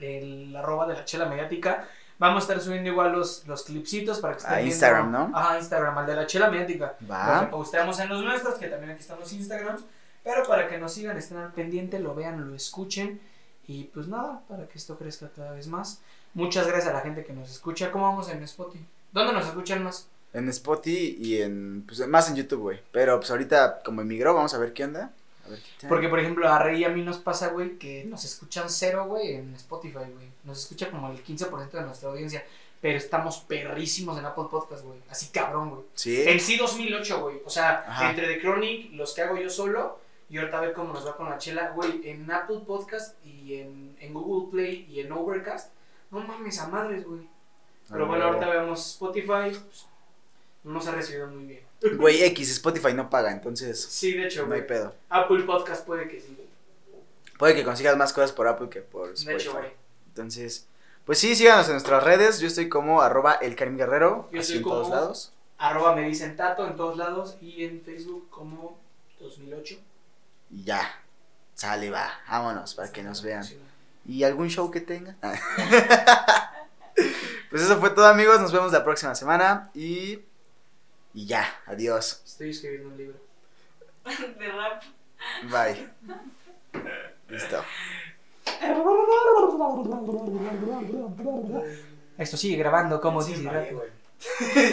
el arroba de la chela mediática. Vamos a estar subiendo igual los, los clipsitos para que estén A viendo- Instagram, ¿no? Ajá, Instagram, al de la chela que Va. posteamos en los nuestros, que también aquí están los Instagrams. Pero para que nos sigan, estén al pendiente, lo vean, lo escuchen. Y pues nada, para que esto crezca cada vez más. Muchas gracias a la gente que nos escucha. ¿Cómo vamos en Spotify? ¿Dónde nos escuchan más? En Spotify y en. Pues más en YouTube, güey. Pero pues ahorita, como emigró, vamos a ver qué onda. A ver qué tal. Porque, por ejemplo, a Rey y a mí nos pasa, güey, que nos escuchan cero, güey, en Spotify, güey. Nos escucha como el 15% de nuestra audiencia. Pero estamos perrísimos en Apple Podcast, güey. Así cabrón, güey. Sí. En sí 2008, güey. O sea, Ajá. entre The Chronic, los que hago yo solo, y ahorita a ver cómo nos va con la chela, güey, en Apple Podcast y en, en Google Play y en Overcast. No mames a madres, güey. Pero Ah, bueno, ahorita vemos Spotify. pues, no nos ha recibido muy bien. Güey, X, Spotify no paga, entonces. Sí, de hecho, No hay pedo. Apple Podcast puede que sí. Puede que consigas más cosas por Apple que por De Spotify. hecho, güey. Entonces, pues sí, síganos en nuestras redes. Yo estoy como arroba el Karim Guerrero. Yo así estoy en todos como- lados. Arroba me dicen Tato en todos lados y en Facebook como 2008. Y ya. Sale, va. Vámonos para que nos vean. ¿Y algún show que tenga? <laughs> pues eso fue todo, amigos. Nos vemos la próxima semana. Y. Y ya. Adiós. Estoy escribiendo un libro. De rap. Bye. Listo. Esto sigue grabando como dice.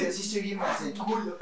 Así seguimos el culo.